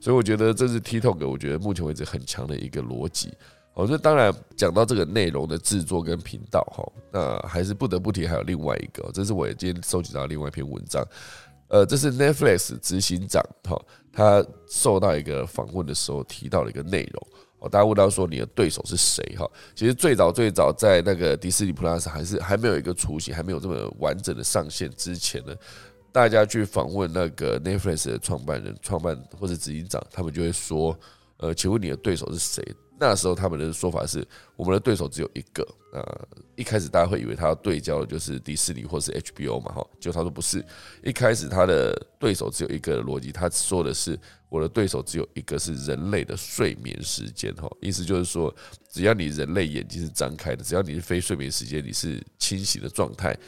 所以我觉得这是 TikTok，我觉得目前为止很强的一个逻辑。哦，这当然讲到这个内容的制作跟频道哈，那还是不得不提还有另外一个，这是我今天收集到另外一篇文章。呃，这是 Netflix 执行长哈，他受到一个访问的时候提到了一个内容。哦，大家问到说你的对手是谁哈？其实最早最早在那个迪士尼 Plus 还是还没有一个雏形，还没有这么完整的上线之前呢，大家去访问那个 Netflix 的创办人、创办或者执行长，他们就会说，呃，请问你的对手是谁？那时候他们的说法是，我们的对手只有一个。呃，一开始大家会以为他要对焦的就是迪士尼或是 HBO 嘛，哈，就他说不是。一开始他的对手只有一个逻辑，他说的是我的对手只有一个是人类的睡眠时间，哈，意思就是说，只要你人类眼睛是张开的，只要你是非睡眠时间，你是清醒的状态，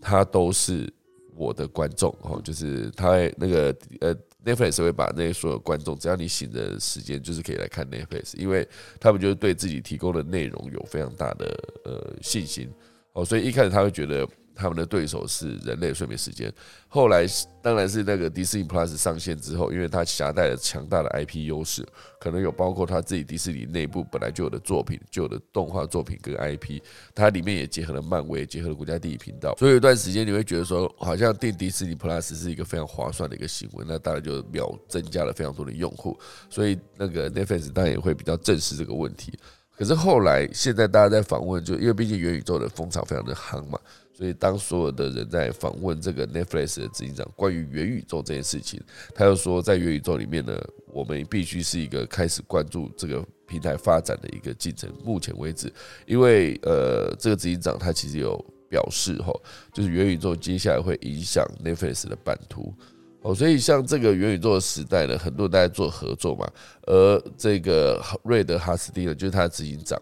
他都是我的观众，哈，就是他那个呃。Netflix 会把那些所有观众，只要你醒的时间，就是可以来看 Netflix，因为他们就是对自己提供的内容有非常大的呃信心哦，所以一开始他会觉得。他们的对手是人类睡眠时间，后来当然是那个迪士尼 Plus 上线之后，因为它携带了强大的 IP 优势，可能有包括他自己迪士尼内部本来就有的作品、就有的动画作品跟 IP，它里面也结合了漫威，结合了国家地理频道，所以有一段时间你会觉得说，好像订迪士尼 Plus 是一个非常划算的一个行为，那当然就秒增加了非常多的用户，所以那个 Netflix 当然也会比较正视这个问题。可是后来现在大家在访问，就因为毕竟元宇宙的风潮非常的夯嘛。所以当所有的人在访问这个 Netflix 的执行长关于元宇宙这件事情，他又说在元宇宙里面呢，我们必须是一个开始关注这个平台发展的一个进程。目前为止，因为呃，这个执行长他其实有表示吼，就是元宇宙接下来会影响 Netflix 的版图哦，所以像这个元宇宙的时代呢，很多人在做合作嘛，而这个瑞德哈斯蒂呢，就是他的执行长。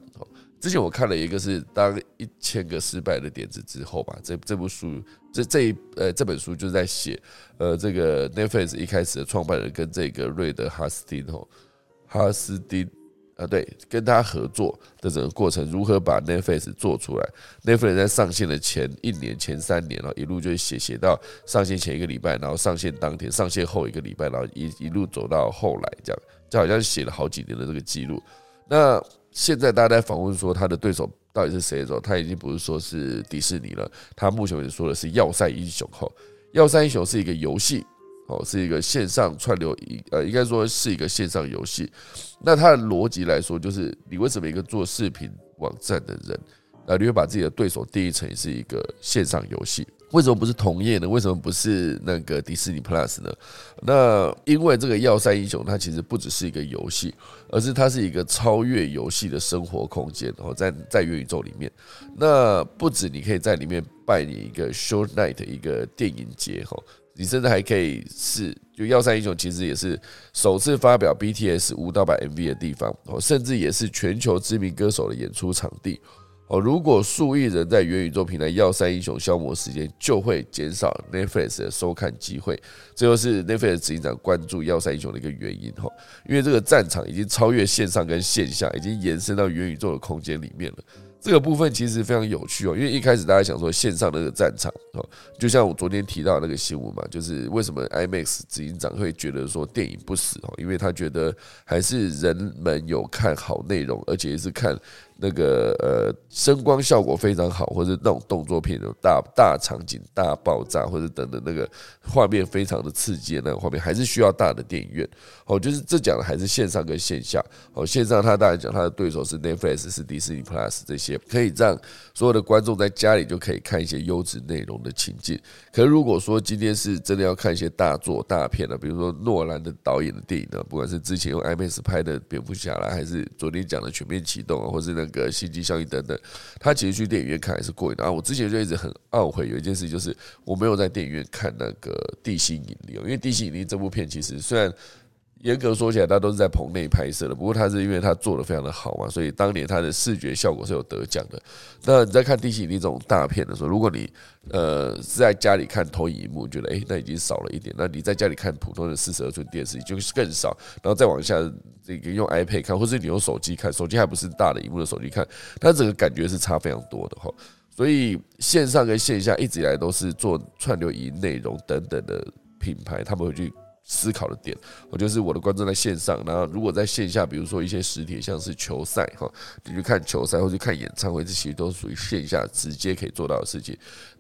之前我看了一个是当一千个失败的点子之后吧，这这部书这这一呃这本书就是在写呃这个 Netflix 一开始的创办人跟这个瑞德哈斯汀吼哈斯汀啊对跟他合作的整个过程，如何把 Netflix 做出来？Netflix 在上线的前一年前三年了，一路就写写到上线前一个礼拜，然后上线当天，上线后一个礼拜，然后一一路走到后来这样，就好像写了好几年的这个记录。那现在大家在访问说他的对手到底是谁的时候，他已经不是说是迪士尼了，他目前为止说的是《要塞英雄》哈，《要塞英雄》是一个游戏哦，是一个线上串流呃，应该说是一个线上游戏。那它的逻辑来说，就是你为什么一个做视频网站的人，啊，你会把自己的对手定义成是一个线上游戏？为什么不是同业呢？为什么不是那个迪士尼 Plus 呢？那因为这个《要塞英雄》它其实不只是一个游戏，而是它是一个超越游戏的生活空间。然后在在元宇宙里面，那不止你可以在里面扮演一个 Short Night 一个电影节哈，你甚至还可以是就《要塞英雄》其实也是首次发表 BTS 舞蹈版 MV 的地方哦，甚至也是全球知名歌手的演出场地。哦，如果数亿人在元宇宙平台要塞英雄消磨时间，就会减少 Netflix 的收看机会。这就是 Netflix 执行长关注要塞英雄的一个原因哈，因为这个战场已经超越线上跟线下，已经延伸到元宇宙的空间里面了。这个部分其实非常有趣哦，因为一开始大家想说线上那个战场哦，就像我昨天提到那个新闻嘛，就是为什么 IMAX 执行长会觉得说电影不死哦，因为他觉得还是人们有看好内容，而且是看。那个呃，声光效果非常好，或者那种动作片，那种大大场景、大爆炸，或者等等那个画面非常的刺激的那个画面，还是需要大的电影院。哦，就是这讲的还是线上跟线下。哦，线上他当然讲他的对手是 Netflix、是迪士尼 Plus 这些，可以让所有的观众在家里就可以看一些优质内容的情境。可是如果说今天是真的要看一些大作大片呢，比如说诺兰的导演的电影呢，不管是之前用 IMAX 拍的蝙蝠侠啦，还是昨天讲的全面启动啊，或是那。个心机效应等等，他其实去电影院看还是过瘾的啊！我之前就一直很懊悔，有一件事就是我没有在电影院看那个《地心引力》，因为《地心引力》这部片其实虽然。严格说起来，它都是在棚内拍摄的。不过它是因为它做的非常的好嘛，所以当年它的视觉效果是有得奖的。那你在看《地心引力》这种大片的时候，如果你呃是在家里看投影幕，觉得诶那已经少了一点。那你在家里看普通的四十二寸电视就是更少。然后再往下这个用 iPad 看，或者你用手机看，手机还不是大的荧幕的手机看，它整个感觉是差非常多的哈。所以线上跟线下一直以来都是做串流影内容等等的品牌，他们会去。思考的点，我就是我的观众在线上，然后如果在线下，比如说一些实体，像是球赛哈，你去看球赛或者看演唱会，这其实都属于线下直接可以做到的事情。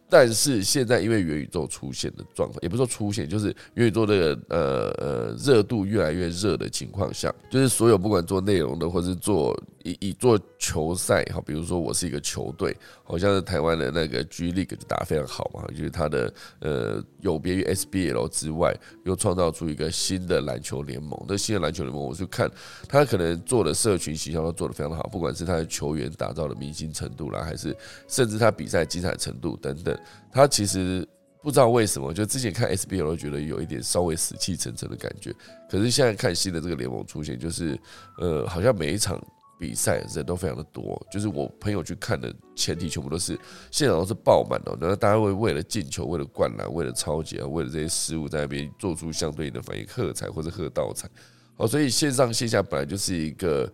但是现在因为元宇宙出现的状况，也不是说出现，就是元宇宙的呃呃热度越来越热的情况下，就是所有不管做内容的或是做。以以做球赛哈，比如说我是一个球队，好像是台湾的那个 G League 就打得非常好嘛，就是它的呃有别于 SBL 之外，又创造出一个新的篮球联盟。那新的篮球联盟，我去看他可能做的社群形象都做得非常好，不管是他的球员打造的明星程度啦，还是甚至他比赛精彩程度等等，他其实不知道为什么，就之前看 SBL 都觉得有一点稍微死气沉沉的感觉，可是现在看新的这个联盟出现，就是呃好像每一场。比赛人都非常的多，就是我朋友去看的前提全部都是现场都是爆满的，然后大家会为了进球、为了灌篮、为了超级啊、为了这些失误在那边做出相对应的反应，喝彩或者喝倒彩。哦，所以线上线下本来就是一个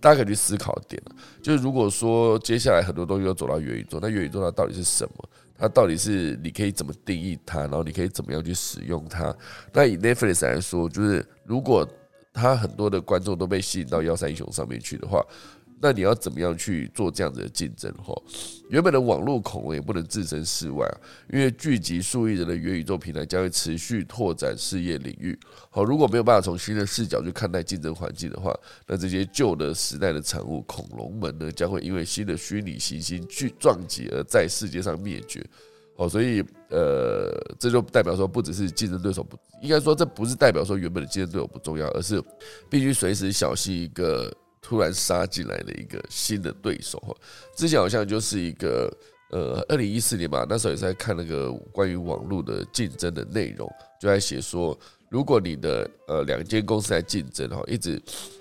大家可以去思考的点就是如果说接下来很多东西要走到元宇宙，那元宇宙它到底是什么？它到底是你可以怎么定义它？然后你可以怎么样去使用它？那以 Netflix 来说，就是如果他很多的观众都被吸引到《幺三英雄》上面去的话，那你要怎么样去做这样子的竞争？哈，原本的网络恐龙也不能置身事外啊，因为聚集数亿人的元宇宙平台将会持续拓展事业领域。好，如果没有办法从新的视角去看待竞争环境的话，那这些旧的时代的产物恐龙们呢，将会因为新的虚拟行星去撞击而在世界上灭绝。哦，所以呃，这就代表说，不只是竞争对手不，应该说这不是代表说原本的竞争对手不重要，而是必须随时小心一个突然杀进来的一个新的对手。之前好像就是一个呃，二零一四年吧，那时候也是在看那个关于网络的竞争的内容，就在写说，如果你的呃两间公司在竞争哈，一直。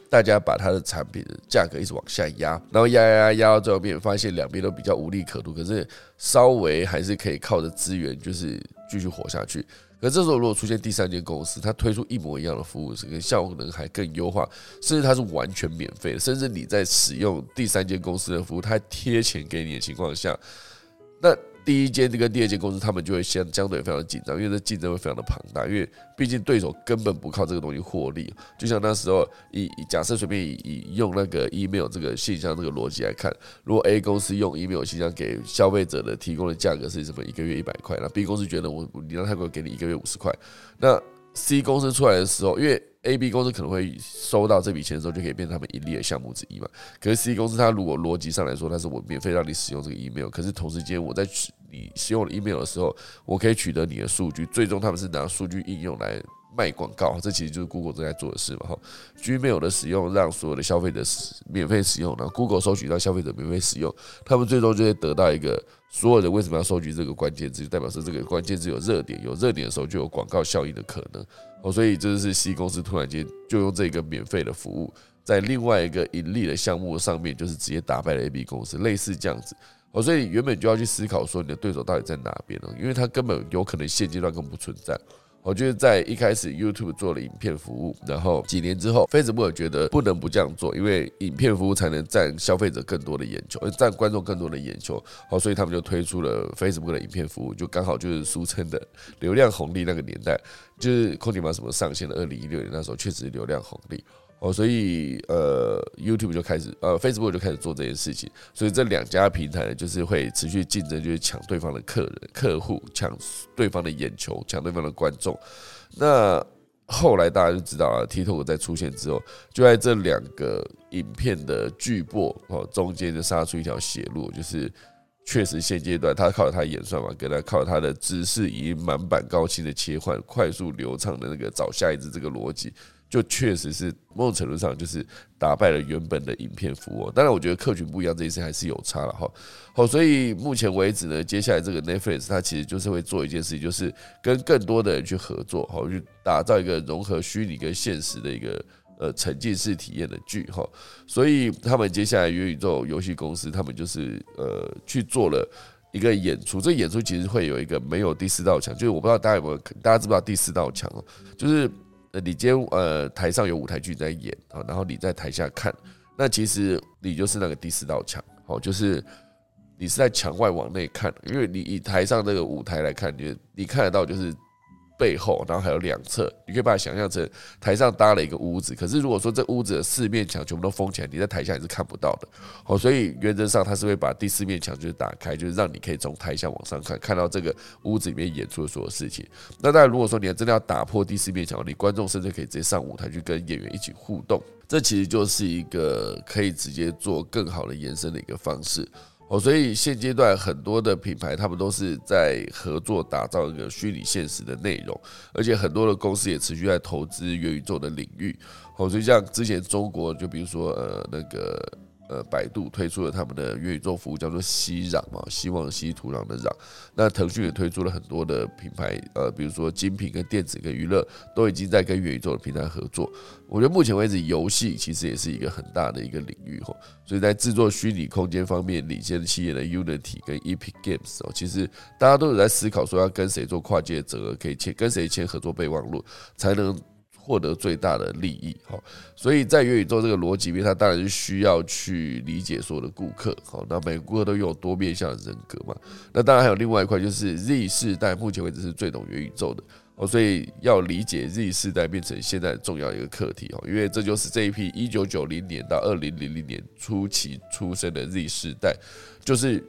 大家把它的产品的价格一直往下压，然后压压压压到最后面，发现两边都比较无利可图，可是稍微还是可以靠着资源，就是继续活下去。可这时候如果出现第三间公司，它推出一模一样的服务，是跟效能还更优化，甚至它是完全免费的，甚至你在使用第三间公司的服务，它贴钱给你的情况下，那。第一间跟第二间公司，他们就会先相对非常的紧张，因为这竞争会非常的庞大，因为毕竟对手根本不靠这个东西获利。就像那时候，以假设随便以以用那个 email 这个信箱这个逻辑来看，如果 A 公司用 email 信箱给消费者的提供的价格是什么？一个月一百块，那 B 公司觉得我你让泰国给你一个月五十块，那 C 公司出来的时候，因为 A、B 公司可能会收到这笔钱的时候，就可以变成他们盈利的项目之一嘛。可是 C 公司它如果逻辑上来说，它是我免费让你使用这个 email，可是同时间我在取你使用 email 的时候，我可以取得你的数据，最终他们是拿数据应用来卖广告，这其实就是 Google 正在做的事嘛。哈，Gmail 的使用让所有的消费者免费使用，然后 Google 收取到消费者免费使用，他们最终就会得到一个所有人为什么要收集这个关键字，就代表是这个关键字有热点，有热点的时候就有广告效应的可能。哦，所以这是 C 公司突然间就用这个免费的服务，在另外一个盈利的项目上面，就是直接打败了 A、B 公司，类似这样子。哦，所以原本就要去思考说你的对手到底在哪边呢？因为他根本有可能现阶段更不存在。我觉得在一开始 YouTube 做了影片服务，然后几年之后，Facebook 觉得不能不这样做，因为影片服务才能占消费者更多的眼球，占观众更多的眼球。好，所以他们就推出了 Facebook 的影片服务，就刚好就是俗称的流量红利那个年代，就是空姐嘛什么上线的二零一六年那时候，确实流量红利。哦，所以呃，YouTube 就开始，呃，Facebook 就开始做这件事情，所以这两家平台呢，就是会持续竞争，就是抢对方的客人、客户，抢对方的眼球，抢对方的观众。那后来大家就知道了，TikTok 在出现之后，就在这两个影片的巨播哦中间就杀出一条血路，就是确实现阶段他靠他演算法，跟他靠他的知识以满版高清的切换、快速流畅的那个找下一支这个逻辑。就确实是某种程度上就是打败了原本的影片服务，当然我觉得客群不一样这一次还是有差了哈。好，所以目前为止呢，接下来这个 Netflix 它其实就是会做一件事情，就是跟更多的人去合作，好去打造一个融合虚拟跟现实的一个呃沉浸式体验的剧哈。所以他们接下来元宇宙游戏公司，他们就是呃去做了一个演出，这演出其实会有一个没有第四道墙，就是我不知道大家有没有，大家知不知道第四道墙哦，就是。你今天呃台上有舞台剧在演啊，然后你在台下看，那其实你就是那个第四道墙，哦，就是你是在墙外往内看，因为你以台上那个舞台来看，你你看得到就是。背后，然后还有两侧，你可以把它想象成台上搭了一个屋子。可是如果说这屋子的四面墙全部都封起来，你在台下也是看不到的。哦，所以原则上它是会把第四面墙就是打开，就是让你可以从台下往上看，看到这个屋子里面演出的所有事情。那当然，如果说你真的要打破第四面墙，你观众甚至可以直接上舞台去跟演员一起互动。这其实就是一个可以直接做更好的延伸的一个方式。哦，所以现阶段很多的品牌，他们都是在合作打造一个虚拟现实的内容，而且很多的公司也持续在投资元宇宙的领域。哦，所以像之前中国，就比如说呃那个。呃，百度推出了他们的元宇宙服务，叫做熙壤嘛，希望稀土壤的壤。那腾讯也推出了很多的品牌，呃，比如说精品跟电子跟娱乐，都已经在跟元宇宙的平台合作。我觉得目前为止，游戏其实也是一个很大的一个领域吼。所以在制作虚拟空间方面，领先企业的 Unity 跟 Epic Games 哦，其实大家都有在思考说要跟谁做跨界整合，可以签跟谁签合作备忘录，才能。获得最大的利益，好，所以在元宇宙这个逻辑面，它当然是需要去理解所有的顾客，好，那每个顾客都有多面向的人格嘛，那当然还有另外一块，就是 Z 世代目前为止是最懂元宇宙的，哦，所以要理解 Z 世代变成现在重要一个课题哦，因为这就是这一批一九九零年到二零零零年初期出生的 Z 世代，就是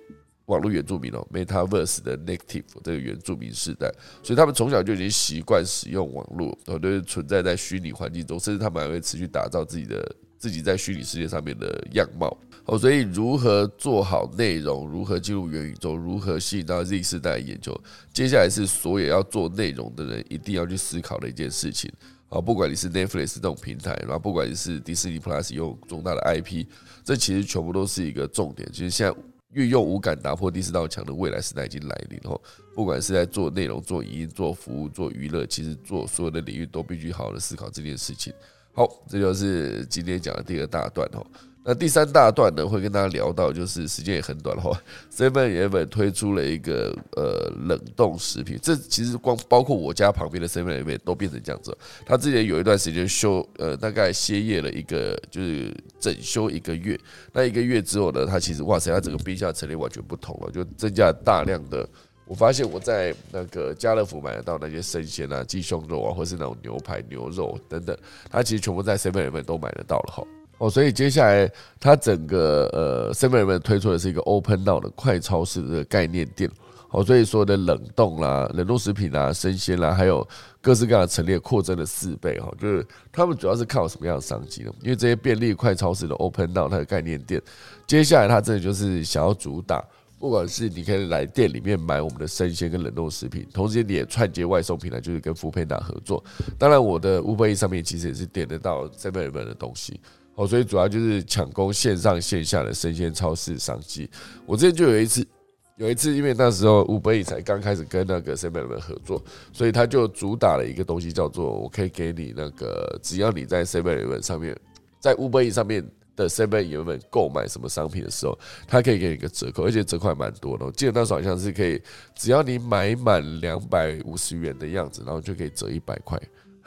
网络原住民哦，Metaverse 的 Native 这个原住民世代，所以他们从小就已经习惯使用网络，哦，都是存在在虚拟环境中，甚至他们还会持续打造自己的自己在虚拟世界上面的样貌。哦，所以如何做好内容，如何进入元宇宙，如何吸引到 Z 世代的研究，接下来是所有要做内容的人一定要去思考的一件事情。啊，不管你是 Netflix 这种平台，然后不管你是迪士尼 Plus 用重大的 IP，这其实全部都是一个重点。其实现在运用五感打破第四道墙的未来时代已经来临。哦，不管是在做内容、做影音、做服务、做娱乐，其实做所有的领域都必须好好的思考这件事情。好，这就是今天讲的第二大段哦。那第三大段呢，会跟大家聊到，就是时间也很短哈。Seven Eleven 推出了一个呃冷冻食品，这其实光包括我家旁边的 Seven Eleven 都变成这样子。他之前有一段时间休呃大概歇业了一个，就是整休一个月。那一个月之后呢，他其实哇塞，他整个冰箱陈列完全不同了，就增加大量的。我发现我在那个家乐福买得到那些生鲜啊、鸡胸肉啊，或是那种牛排、牛肉等等，它其实全部在 Seven Eleven 都买得到了哈。哦，所以接下来它整个呃，Seven e l e 推出的是一个 Open Now 的快超市的概念店。哦，所以说的冷冻啦、冷冻食品啦、生鲜啦，还有各式各样的陈列扩增了四倍哈。就是他们主要是靠什么样的商机呢？因为这些便利快超市的 Open Now 它的概念店，接下来它真的就是想要主打，不管是你可以来店里面买我们的生鲜跟冷冻食品，同时你也串接外送平台，就是跟 f o o p a n d a 合作。当然，我的 Uber E 上面其实也是点得到 Seven Eleven 的东西。哦，所以主要就是抢攻线上线下的生鲜超市商机。我之前就有一次，有一次，因为那时候五百亿才刚开始跟那个 Seven 合作，所以他就主打了一个东西，叫做我可以给你那个，只要你在 Seven 上面，在五百亿上面的 Seven Eleven 购买什么商品的时候，他可以给你一个折扣，而且折扣还蛮多的。我记得那时候好像是可以，只要你买满两百五十元的样子，然后就可以折一百块。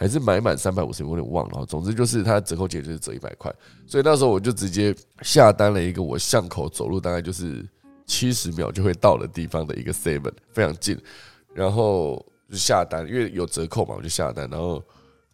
还是买满三百五十，我有点忘了。总之就是它折扣减就是折一百块，所以那时候我就直接下单了一个我巷口走路大概就是七十秒就会到的地方的一个 seven，非常近，然后就下单，因为有折扣嘛，我就下单，然后。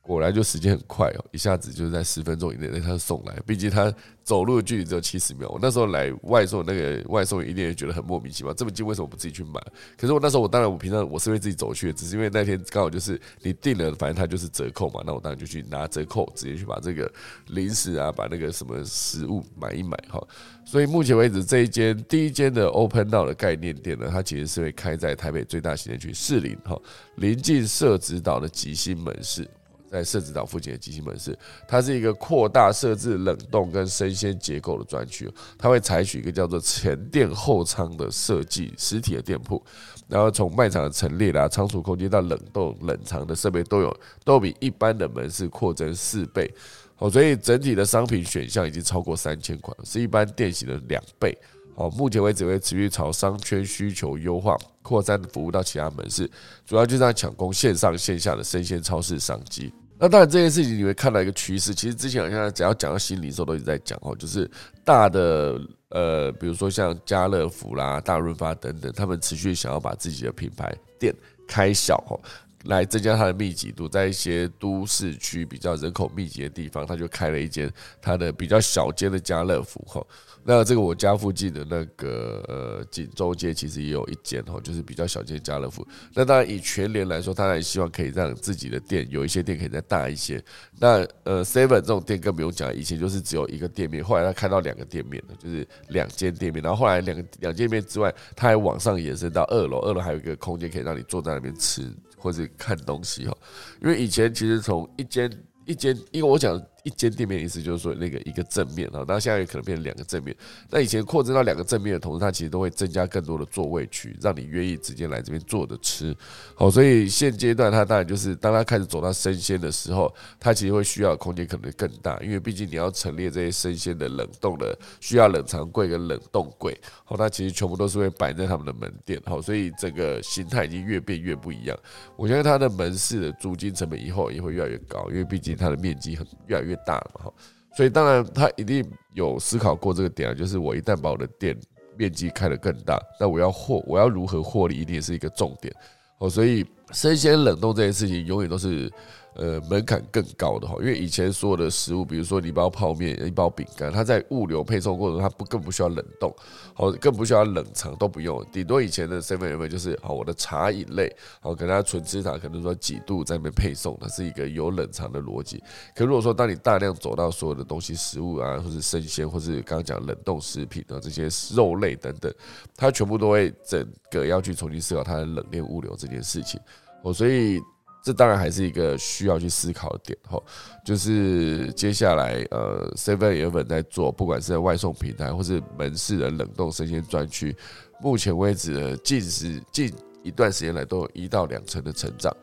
果然就时间很快哦，一下子就是在十分钟以内，那他送来。毕竟他走路的距离只有七十秒。我那时候来外送，那个外送一定也觉得很莫名其妙，这么近为什么不自己去买？可是我那时候我当然我平常我是会自己走去，只是因为那天刚好就是你订了，反正他就是折扣嘛，那我当然就去拿折扣，直接去把这个零食啊，把那个什么食物买一买哈。所以目前为止这一间第一间的 Open Now 的概念店呢，它其实是会开在台北最大行政区士林哈，临近社子岛的吉星门市。在设置岛附近的机器门市，它是一个扩大设置冷冻跟生鲜结构的专区，它会采取一个叫做前店后仓的设计，实体的店铺，然后从卖场的陈列啦、仓储空间到冷冻冷藏的设备都有，都比一般的门市扩增四倍，哦，所以整体的商品选项已经超过三千款，是一般店型的两倍。哦，目前为止会持续朝商圈需求优化扩散服务到其他门市，主要就是在抢攻线上线下的生鲜超市商机。那当然这件事情你会看到一个趋势，其实之前好像只要讲到新零售都一直在讲哦，就是大的呃，比如说像家乐福啦、大润发等等，他们持续想要把自己的品牌店开小哦。来增加它的密集度，在一些都市区比较人口密集的地方，他就开了一间它的比较小间的家乐福哈。那这个我家附近的那个呃锦州街其实也有一间哈，就是比较小间家乐福。那当然以全联来说，当然希望可以让自己的店有一些店可以再大一些。那呃 Seven 这种店更不用讲，以前就是只有一个店面，后来他开到两个店面了，就是两间店面。然后后来两两间店面之外，他还往上延伸到二楼，二楼还有一个空间可以让你坐在那边吃。或者看东西哈，因为以前其实从一间一间，因为我讲。一间店面意思就是说那个一个正面啊，那现在也可能变成两个正面。那以前扩增到两个正面的同时，它其实都会增加更多的座位区，让你愿意直接来这边坐着吃。好，所以现阶段它当然就是当它开始走到生鲜的时候，它其实会需要空间可能更大，因为毕竟你要陈列这些生鲜的冷冻的，需要冷藏柜跟冷冻柜。好，那其实全部都是会摆在他们的门店。好，所以整个形态已经越变越不一样。我觉得它的门市的租金成本以后也会越来越高，因为毕竟它的面积很越来越。大嘛哈，所以当然他一定有思考过这个点啊，就是我一旦把我的店面积开得更大，那我要获我要如何获利，一定是一个重点。哦，所以生鲜冷冻这件事情永远都是。呃，门槛更高的哈，因为以前所有的食物，比如说一包泡面、一包饼干，它在物流配送过程，它不更不需要冷冻，好，更不需要冷藏，都不用。顶多以前的 seven eleven 就是好，我的茶饮类，好，可能它纯吃茶，可能说几度在那边配送，它是一个有冷藏的逻辑。可如果说当你大量走到所有的东西，食物啊，或者生鲜，或是刚刚讲冷冻食品啊，这些肉类等等，它全部都会整个要去重新思考它的冷链物流这件事情。哦，所以。这当然还是一个需要去思考的点哈，就是接下来呃，Seven 原本在做，不管是在外送平台或是门市的冷冻生鲜专区，目前为止近时近一段时间来都有一到两成的成长。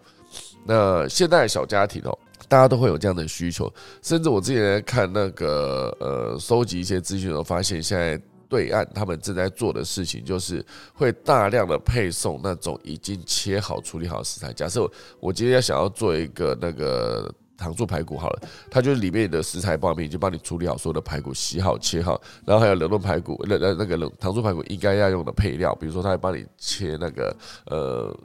那现在小家庭哦，大家都会有这样的需求，甚至我之前看那个呃，收集一些资讯的时候，发现现在。对岸他们正在做的事情，就是会大量的配送那种已经切好、处理好的食材。假设我今天要想要做一个那个糖醋排骨，好了，它就是里面的食材包里面已经帮你处理好所有的排骨，洗好、切好，然后还有冷冻排骨，那那那个冷糖醋排骨应该要用的配料，比如说他会帮你切那个呃。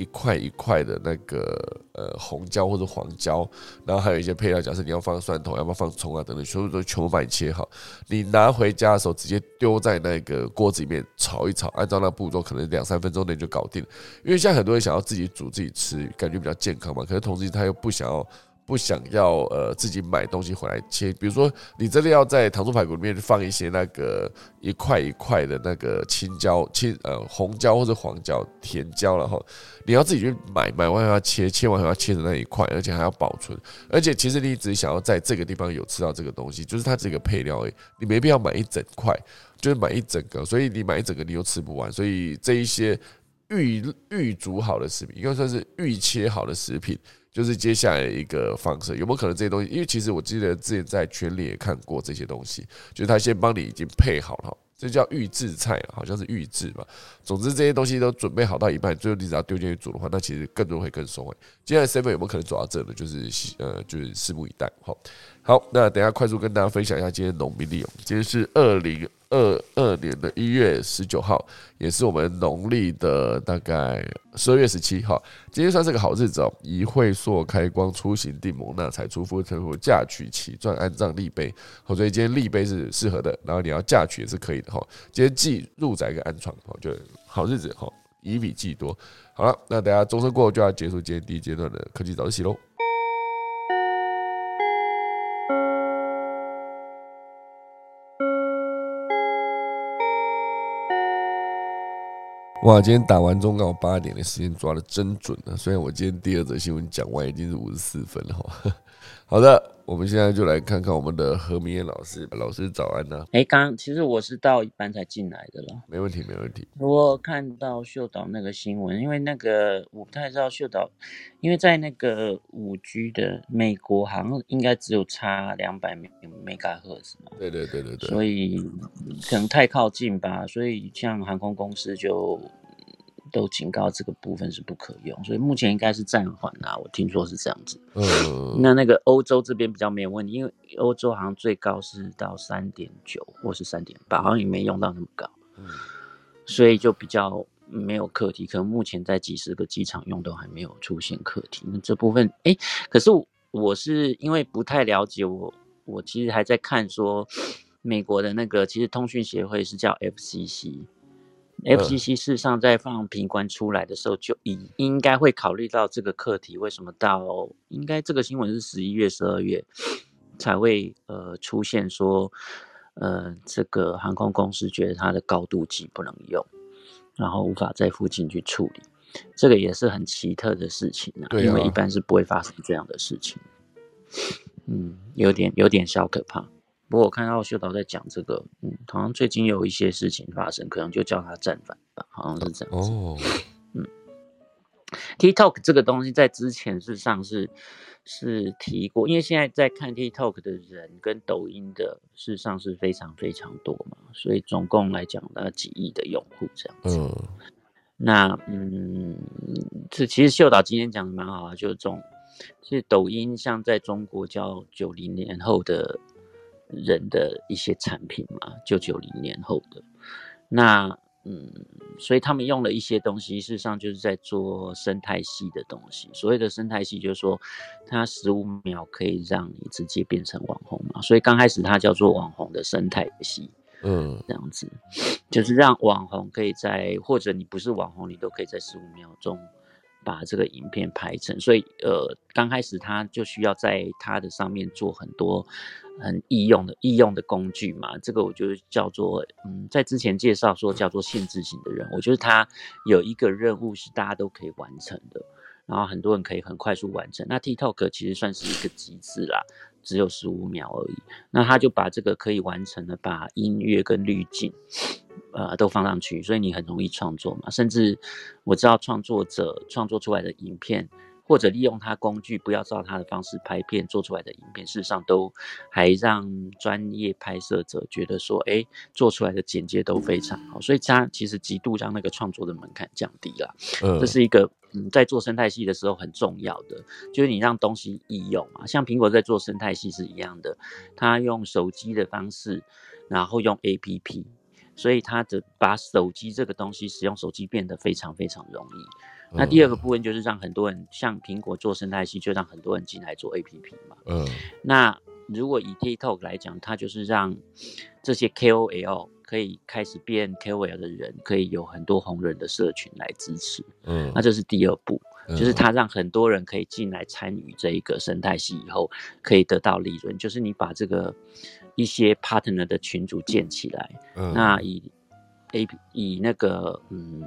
一块一块的那个呃红椒或者黄椒，然后还有一些配料，假设你要放蒜头，要不要放葱啊等等，全部都全部帮你切好。你拿回家的时候，直接丢在那个锅子里面炒一炒，按照那步骤，可能两三分钟内就搞定。因为现在很多人想要自己煮自己吃，感觉比较健康嘛，可是同时他又不想要。不想要呃自己买东西回来切，比如说你真的要在糖醋排骨里面放一些那个一块一块的那个青椒、青呃红椒或者黄椒、甜椒，然后你要自己去买，买完要切，切完还要切成那一块，而且还要保存，而且其实你只想要在这个地方有吃到这个东西，就是它这个配料，而已，你没必要买一整块，就是买一整个，所以你买一整个你又吃不完，所以这一些预预煮好的食品，应该算是预切好的食品。就是接下来一个方式，有没有可能这些东西？因为其实我记得之前在群里也看过这些东西，就是他先帮你已经配好了，这叫预制菜，好像是预制吧。总之这些东西都准备好到一半，最后你只要丢进去煮的话，那其实更多会更松诶。接下来 seven 有没有可能走到这呢？就是呃，就是拭目以待。好，好，那等下快速跟大家分享一下今天农民历哦，今天是二零。二二年的一月十九号，也是我们农历的大概十二月十七号。今天算是个好日子哦，宜会所开光，出行定谋纳财，出夫成福，嫁娶起传，安葬立碑。好，所以今天立碑是适合的，然后你要嫁娶也是可以的哈。今天忌入宅跟安床，哈，就好日子哈，宜比忌多。好了，那等下钟声过后就要结束今天第一阶段的科技早自习喽。哇，今天打完钟刚好八点的时间抓的真准啊！虽然我今天第二则新闻讲完已经是五十四分了哈。好的，我们现在就来看看我们的何明燕老师，老师早安呢。哎，刚其实我是到一半才进来的了。没问题，没问题。我看到秀导那个新闻，因为那个我不太知道秀导，因为在那个五 G 的美国好像应该只有差两百美美嘎赫兹嘛。对对对对对。所以可能太靠近吧，所以像航空公司就。都警告这个部分是不可用，所以目前应该是暂缓啊。我听说是这样子。嗯，那那个欧洲这边比较没有问题，因为欧洲好像最高是到三点九或是三点八，好像也没用到那么高。嗯，所以就比较没有课题。可能目前在几十个机场用都还没有出现课题。那这部分，哎，可是我是因为不太了解，我我其实还在看说美国的那个，其实通讯协会是叫 FCC。FCC 事实上在放评官出来的时候，就已应该会考虑到这个课题。为什么到应该这个新闻是十一月、十二月才会呃出现说，呃这个航空公司觉得它的高度计不能用，然后无法在附近去处理，这个也是很奇特的事情啊。因为一般是不会发生这样的事情。嗯，有点有点小可怕。不过我看到秀导在讲这个，嗯，好像最近有一些事情发生，可能就叫他战犯吧，好像是这样子。哦，嗯，TikTok 这个东西在之前事实上是是提过，因为现在在看 TikTok 的人跟抖音的事实上是非常非常多嘛，所以总共来讲大概几亿的用户这样子。嗯，那嗯，这其实秀导今天讲的蛮好啊，就是这种，其实抖音像在中国叫九零年后的。人的一些产品嘛，就九零年后的那嗯，所以他们用了一些东西，事实上就是在做生态系的东西。所谓的生态系，就是说它十五秒可以让你直接变成网红嘛。所以刚开始它叫做网红的生态系，嗯，这样子，就是让网红可以在或者你不是网红，你都可以在十五秒钟。把这个影片拍成，所以呃，刚开始他就需要在他的上面做很多很易用的易用的工具嘛。这个我就叫做嗯，在之前介绍说叫做限制型的人，我觉得他有一个任务是大家都可以完成的，然后很多人可以很快速完成。那 TikTok 其实算是一个极致啦，只有十五秒而已。那他就把这个可以完成的，把音乐跟滤镜。呃，都放上去，所以你很容易创作嘛。甚至我知道创作者创作出来的影片，或者利用他工具，不要照他的方式拍片做出来的影片，事实上都还让专业拍摄者觉得说，哎，做出来的简介都非常好。所以他其实极度让那个创作的门槛降低了。嗯，这是一个嗯，在做生态系的时候很重要的，就是你让东西易用嘛。像苹果在做生态系是一样的，他用手机的方式，然后用 APP。所以它的把手机这个东西使用手机变得非常非常容易。那第二个部分就是让很多人像苹果做生态系，就让很多人进来做 APP 嘛。嗯。那如果以 TikTok 来讲，它就是让这些 KOL 可以开始变 KOL 的人，可以有很多红人的社群来支持。嗯。那这是第二步，就是它让很多人可以进来参与这一个生态系以后，可以得到利润。就是你把这个。一些 partner 的群组建起来，那以 A 以那个嗯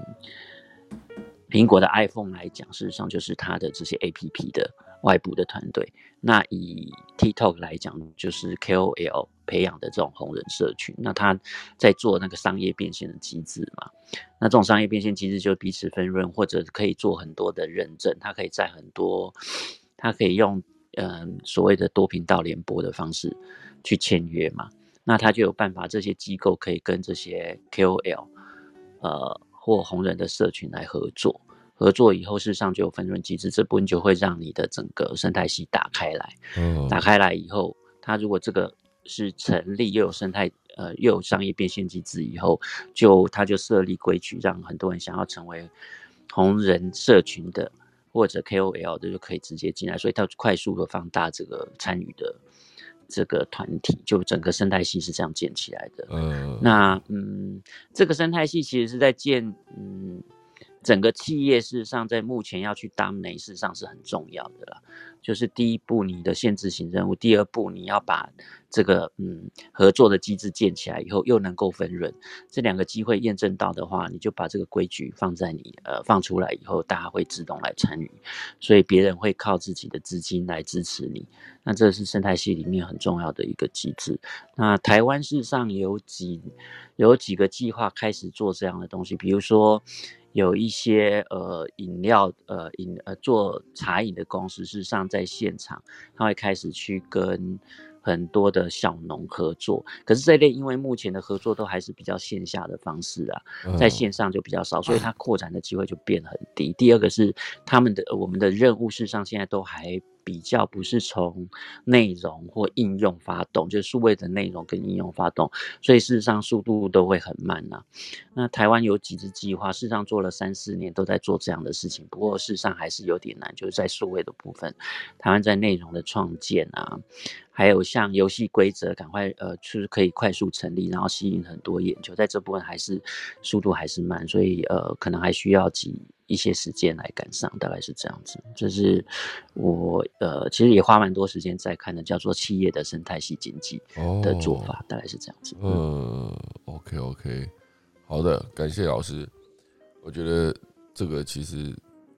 苹果的 iPhone 来讲，事实上就是它的这些 APP 的外部的团队。那以 TikTok 来讲，就是 KOL 培养的这种红人社群。那他在做那个商业变现的机制嘛？那这种商业变现机制就彼此分润，或者可以做很多的认证。它可以在很多，它可以用嗯所谓的多频道联播的方式。去签约嘛，那他就有办法，这些机构可以跟这些 KOL，呃或红人的社群来合作，合作以后事实上就有分润机制，这部分就会让你的整个生态系打开来。嗯，打开来以后，它如果这个是成立又有生态，呃又有商业变现机制以后，就他就设立规矩，让很多人想要成为红人社群的或者 KOL 的就可以直接进来，所以它快速的放大这个参与的。这个团体就整个生态系是这样建起来的。嗯，那嗯，这个生态系其实是在建嗯。整个企业事实上在目前要去当内，事上是很重要的了。就是第一步你的限制型任务，第二步你要把这个嗯合作的机制建起来以后，又能够分润，这两个机会验证到的话，你就把这个规矩放在你呃放出来以后，大家会自动来参与，所以别人会靠自己的资金来支持你。那这是生态系里面很重要的一个机制。那台湾事实上有几有几个计划开始做这样的东西，比如说。有一些呃饮料呃饮呃做茶饮的公司，事实上在现场，他会开始去跟很多的小农合作。可是这类因为目前的合作都还是比较线下的方式啊，在线上就比较少，所以它扩展的机会就变很低。第二个是他们的我们的任务，事实上现在都还。比较不是从内容或应用发动，就是数位的内容跟应用发动，所以事实上速度都会很慢呐。那台湾有几支计划，事实上做了三四年都在做这样的事情，不过事实上还是有点难，就是在数位的部分，台湾在内容的创建啊，还有像游戏规则，赶快呃，就是可以快速成立，然后吸引很多眼球，在这部分还是速度还是慢，所以呃，可能还需要几。一些时间来赶上，大概是这样子。这是我呃，其实也花蛮多时间在看的，叫做企业的生态系经济的做法，大概是这样子。嗯，OK OK，好的，感谢老师。我觉得这个其实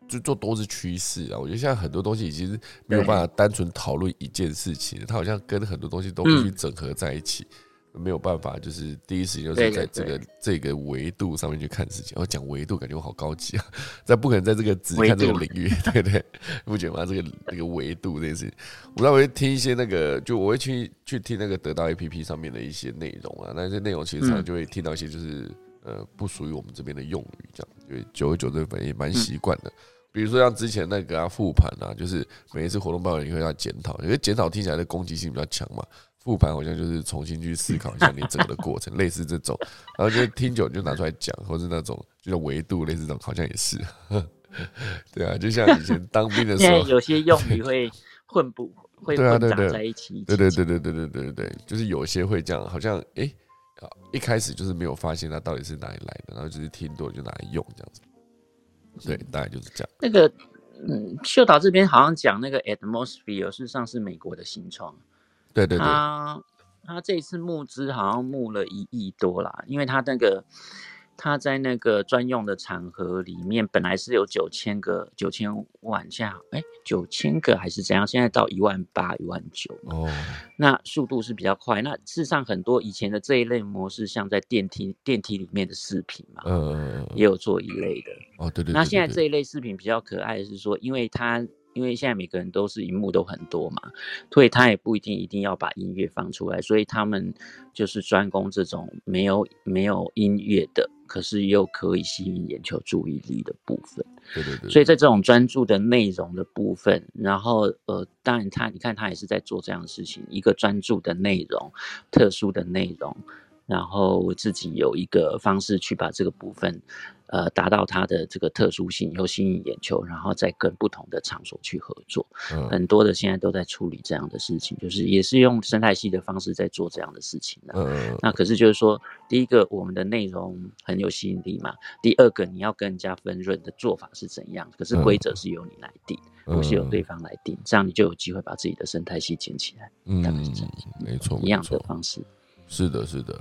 就做都是趋势啊。我觉得现在很多东西已经没有办法单纯讨论一件事情，它好像跟很多东西都必须整合在一起。没有办法，就是第一时间就是在这个这个维度上面去看事情。我讲维度，感觉我好高级啊！在不可能在这个只看这个领域，对 对，不觉得吗？这个这个维度这件事情，我那我会听一些那个，就我会去去听那个得到 A P P 上面的一些内容啊。那些内容其实常常就会听到一些就是呃不属于我们这边的用语，这样，因为久而久之反正也蛮习惯的。比如说像之前那个啊复盘啊，就是每一次活动报告你会要检讨，因为检讨听起来的攻击性比较强嘛。复盘好像就是重新去思考一下你整个的过程，类似这种，然后就听久就拿出来讲，或是那种就是维度类似这种，好像也是。对啊，就像以前当兵的时候，有些用语 会混不会混杂在一起。对对对对对对对对对，就是有些会这样，好像哎，一开始就是没有发现它到底是哪里来的，然后就是听多了就拿来用这样子。对，大概就是这样。那个，嗯，秀导这边好像讲那个 atmosphere，事实上是美国的新创。对对对。他他这次募资好像募了一亿多啦，因为他那个。他在那个专用的场合里面，本来是有九千个九千万下，哎，九千个还是怎样？现在到一万八、一万九哦，那速度是比较快。那事实上，很多以前的这一类模式，像在电梯电梯里面的视频嘛，嗯，也有做一类的哦，对对。那现在这一类视频比较可爱的是说，因为它。因为现在每个人都是荧幕都很多嘛，所以他也不一定一定要把音乐放出来，所以他们就是专攻这种没有没有音乐的，可是又可以吸引眼球注意力的部分。对对对。所以在这种专注的内容的部分，然后呃，当然他你看他也是在做这样的事情，一个专注的内容，特殊的内容。然后自己有一个方式去把这个部分，呃，达到它的这个特殊性，又吸引眼球，然后再跟不同的场所去合作。很多的现在都在处理这样的事情，就是也是用生态系的方式在做这样的事情嗯。那可是就是说，第一个我们的内容很有吸引力嘛，第二个你要跟人家分润的做法是怎样？可是规则是由你来定，不是由对方来定，这样你就有机会把自己的生态系建起来。嗯，没错，一样的方式。是的，是的。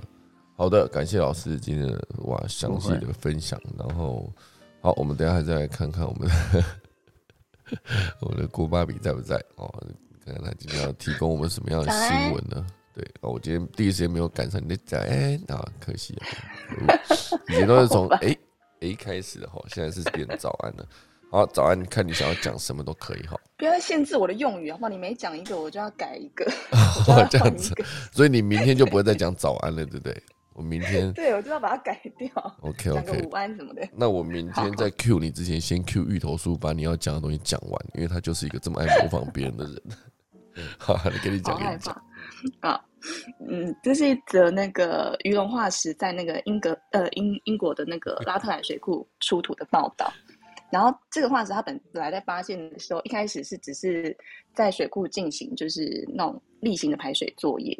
好的，感谢老师今天的哇详细的分享。然后，好，我们等下再来看看我们的 我们的郭芭比在不在哦？看看他今天要提供我们什么样的新闻呢？对啊，我今天第一时间没有赶上你的早安啊，可惜啊，以前都是从 哎哎开始的哈，现在是变早安了。好，早安，看你想要讲什么都可以哈。不要限制我的用语好不好？你每讲一个，我就要改 一个。这样子，所以你明天就不会再讲早安了，对不对？我明天对我就要把它改掉。OK OK，午安什么的。那我明天在 Q 你之前，先 Q 芋头叔把你要讲的东西讲完，因为他就是一个这么爱模仿别人的人。好，你跟你讲，跟你讲。啊，嗯，这是一则那个鱼龙化石在那个英格呃英英国的那个拉特兰水库出土的报道。然后这个化石它本来在发现的时候，一开始是只是在水库进行就是那种例行的排水作业。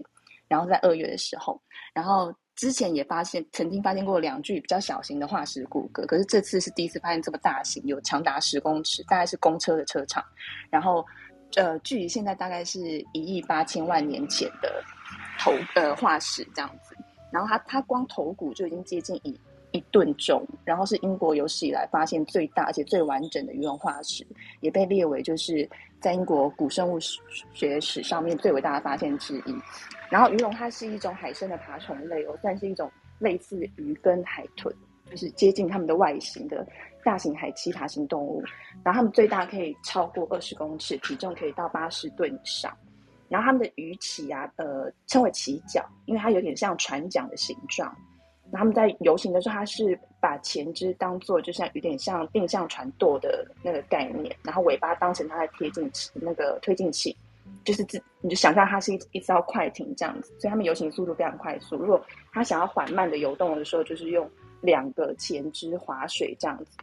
然后在二月的时候，然后之前也发现，曾经发现过两具比较小型的化石骨骼，可是这次是第一次发现这么大型，有长达十公尺，大概是公车的车长。然后，呃，距离现在大概是一亿八千万年前的头呃化石这样子。然后它它光头骨就已经接近一一吨重，然后是英国有史以来发现最大而且最完整的鱼龙化石，也被列为就是在英国古生物学史上面最伟大的发现之一。然后鱼龙它是一种海生的爬虫类哦，算是一种类似鱼跟海豚，就是接近它们的外形的大型海栖爬行动物。然后它们最大可以超过二十公尺，体重可以到八十吨以上。然后它们的鱼鳍啊，呃，称为鳍脚，因为它有点像船桨的形状。他们在游行的时候，它是把前肢当做就像有点像定向船舵的那个概念，然后尾巴当成它的贴近器，那个推进器。就是自你就想象它是一一艘快艇这样子，所以他们游行速度非常快速。如果它想要缓慢的游动的时候，就是用两个前肢划水这样子。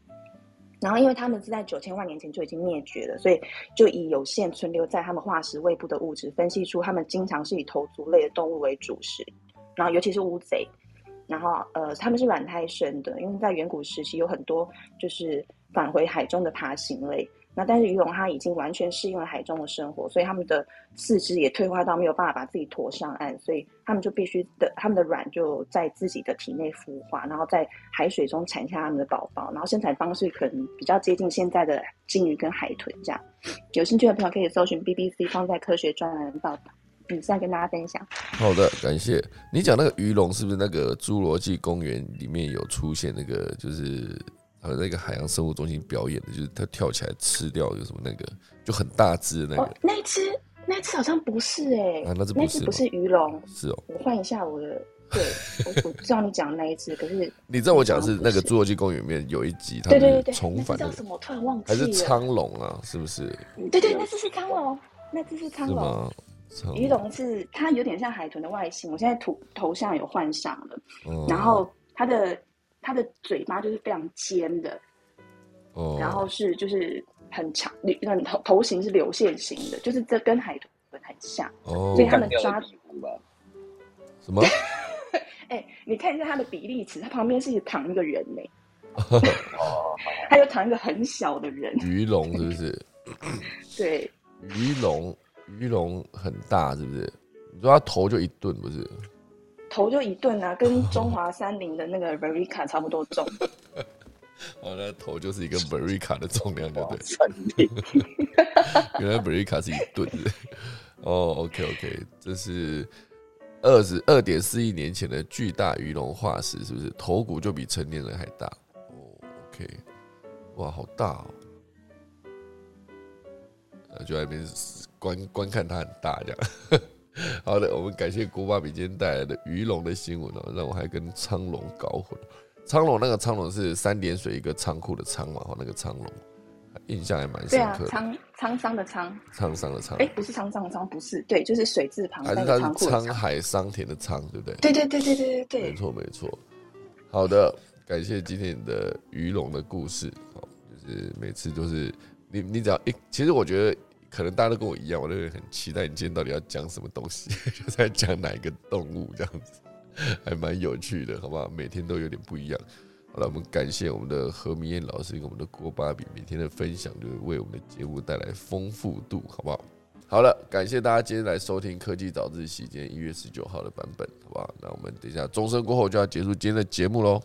然后，因为他们是在九千万年前就已经灭绝了，所以就以有限存留在他们化石胃部的物质，分析出他们经常是以头足类的动物为主食，然后尤其是乌贼。然后，呃，它们是卵胎生的，因为在远古时期有很多就是返回海中的爬行类。那但是鱼龙它已经完全适应了海中的生活，所以它们的四肢也退化到没有办法把自己驮上岸，所以它们就必须的，它们的卵就在自己的体内孵化，然后在海水中产下它们的宝宝，然后生产方式可能比较接近现在的鲸鱼跟海豚这样。有兴趣的朋友可以搜寻 BBC 放在科学专栏报道，比赛跟大家分享。好的，感谢你讲那个鱼龙是不是那个侏罗纪公园里面有出现那个就是。呃，那个海洋生物中心表演的，就是它跳起来吃掉有什么那个，就很大只的那个。那只那只好像不是哎，啊，那只那只不是鱼龙，是哦。我换一下我的，对，我我知道你讲那一只，可是你知道我讲是那个侏罗纪公园里面有一集，对对对对，重返叫什么？突然忘记还是苍龙啊？是不是？对对，那只是苍龙，那只是苍龙。鱼龙是它有点像海豚的外形，我现在头头像有换上了，然后它的它的嘴巴就是非常尖的，哦，然后是就是很长，那头头型是流线型的，就是这跟海豚很像，哦，所以他们抓什么？哎，你看一下它的比例尺，它旁边是躺一个人呢，哦，还有躺一个很小的人，鱼龙是不是？对，鱼龙。鱼龙很大，是不是？你说它头就一顿，不是？头就一顿啊，跟中华三菱的那个 Verica 差不多重。哦，那头就是一个 Verica 的重量，对不对？原来 Verica 是一吨的。哦，OK OK，这是二十二点四亿年前的巨大鱼龙化石，是不是？头骨就比成年人还大。哦，OK，哇，好大哦！呃，就那边。观观看它很大，这样。好的，我们感谢古巴比今天带来的鱼龙的新闻哦，让我还跟苍龙搞混。苍龙那个苍龙是三点水一个仓库的仓嘛？哈，那个苍龙印象还蛮深刻。沧沧桑的沧，沧桑的沧。哎，不是沧桑的沧，不是，对，就是水字旁。还是它是沧海桑田的沧，对不对？对对对对对对对，没错没错。好的，感谢今天的鱼龙的故事。好，就是每次都是你你只要一，其实我觉得。可能大家都跟我一样，我都会很期待你今天到底要讲什么东西，就 在讲哪一个动物这样子，还蛮有趣的，好不好？每天都有点不一样。好了，我们感谢我们的何明燕老师跟我们的郭芭比每天的分享，就是为我们的节目带来丰富度，好不好？好了，感谢大家今天来收听科技早自习，今天一月十九号的版本，好不好？那我们等一下钟声过后就要结束今天的节目喽。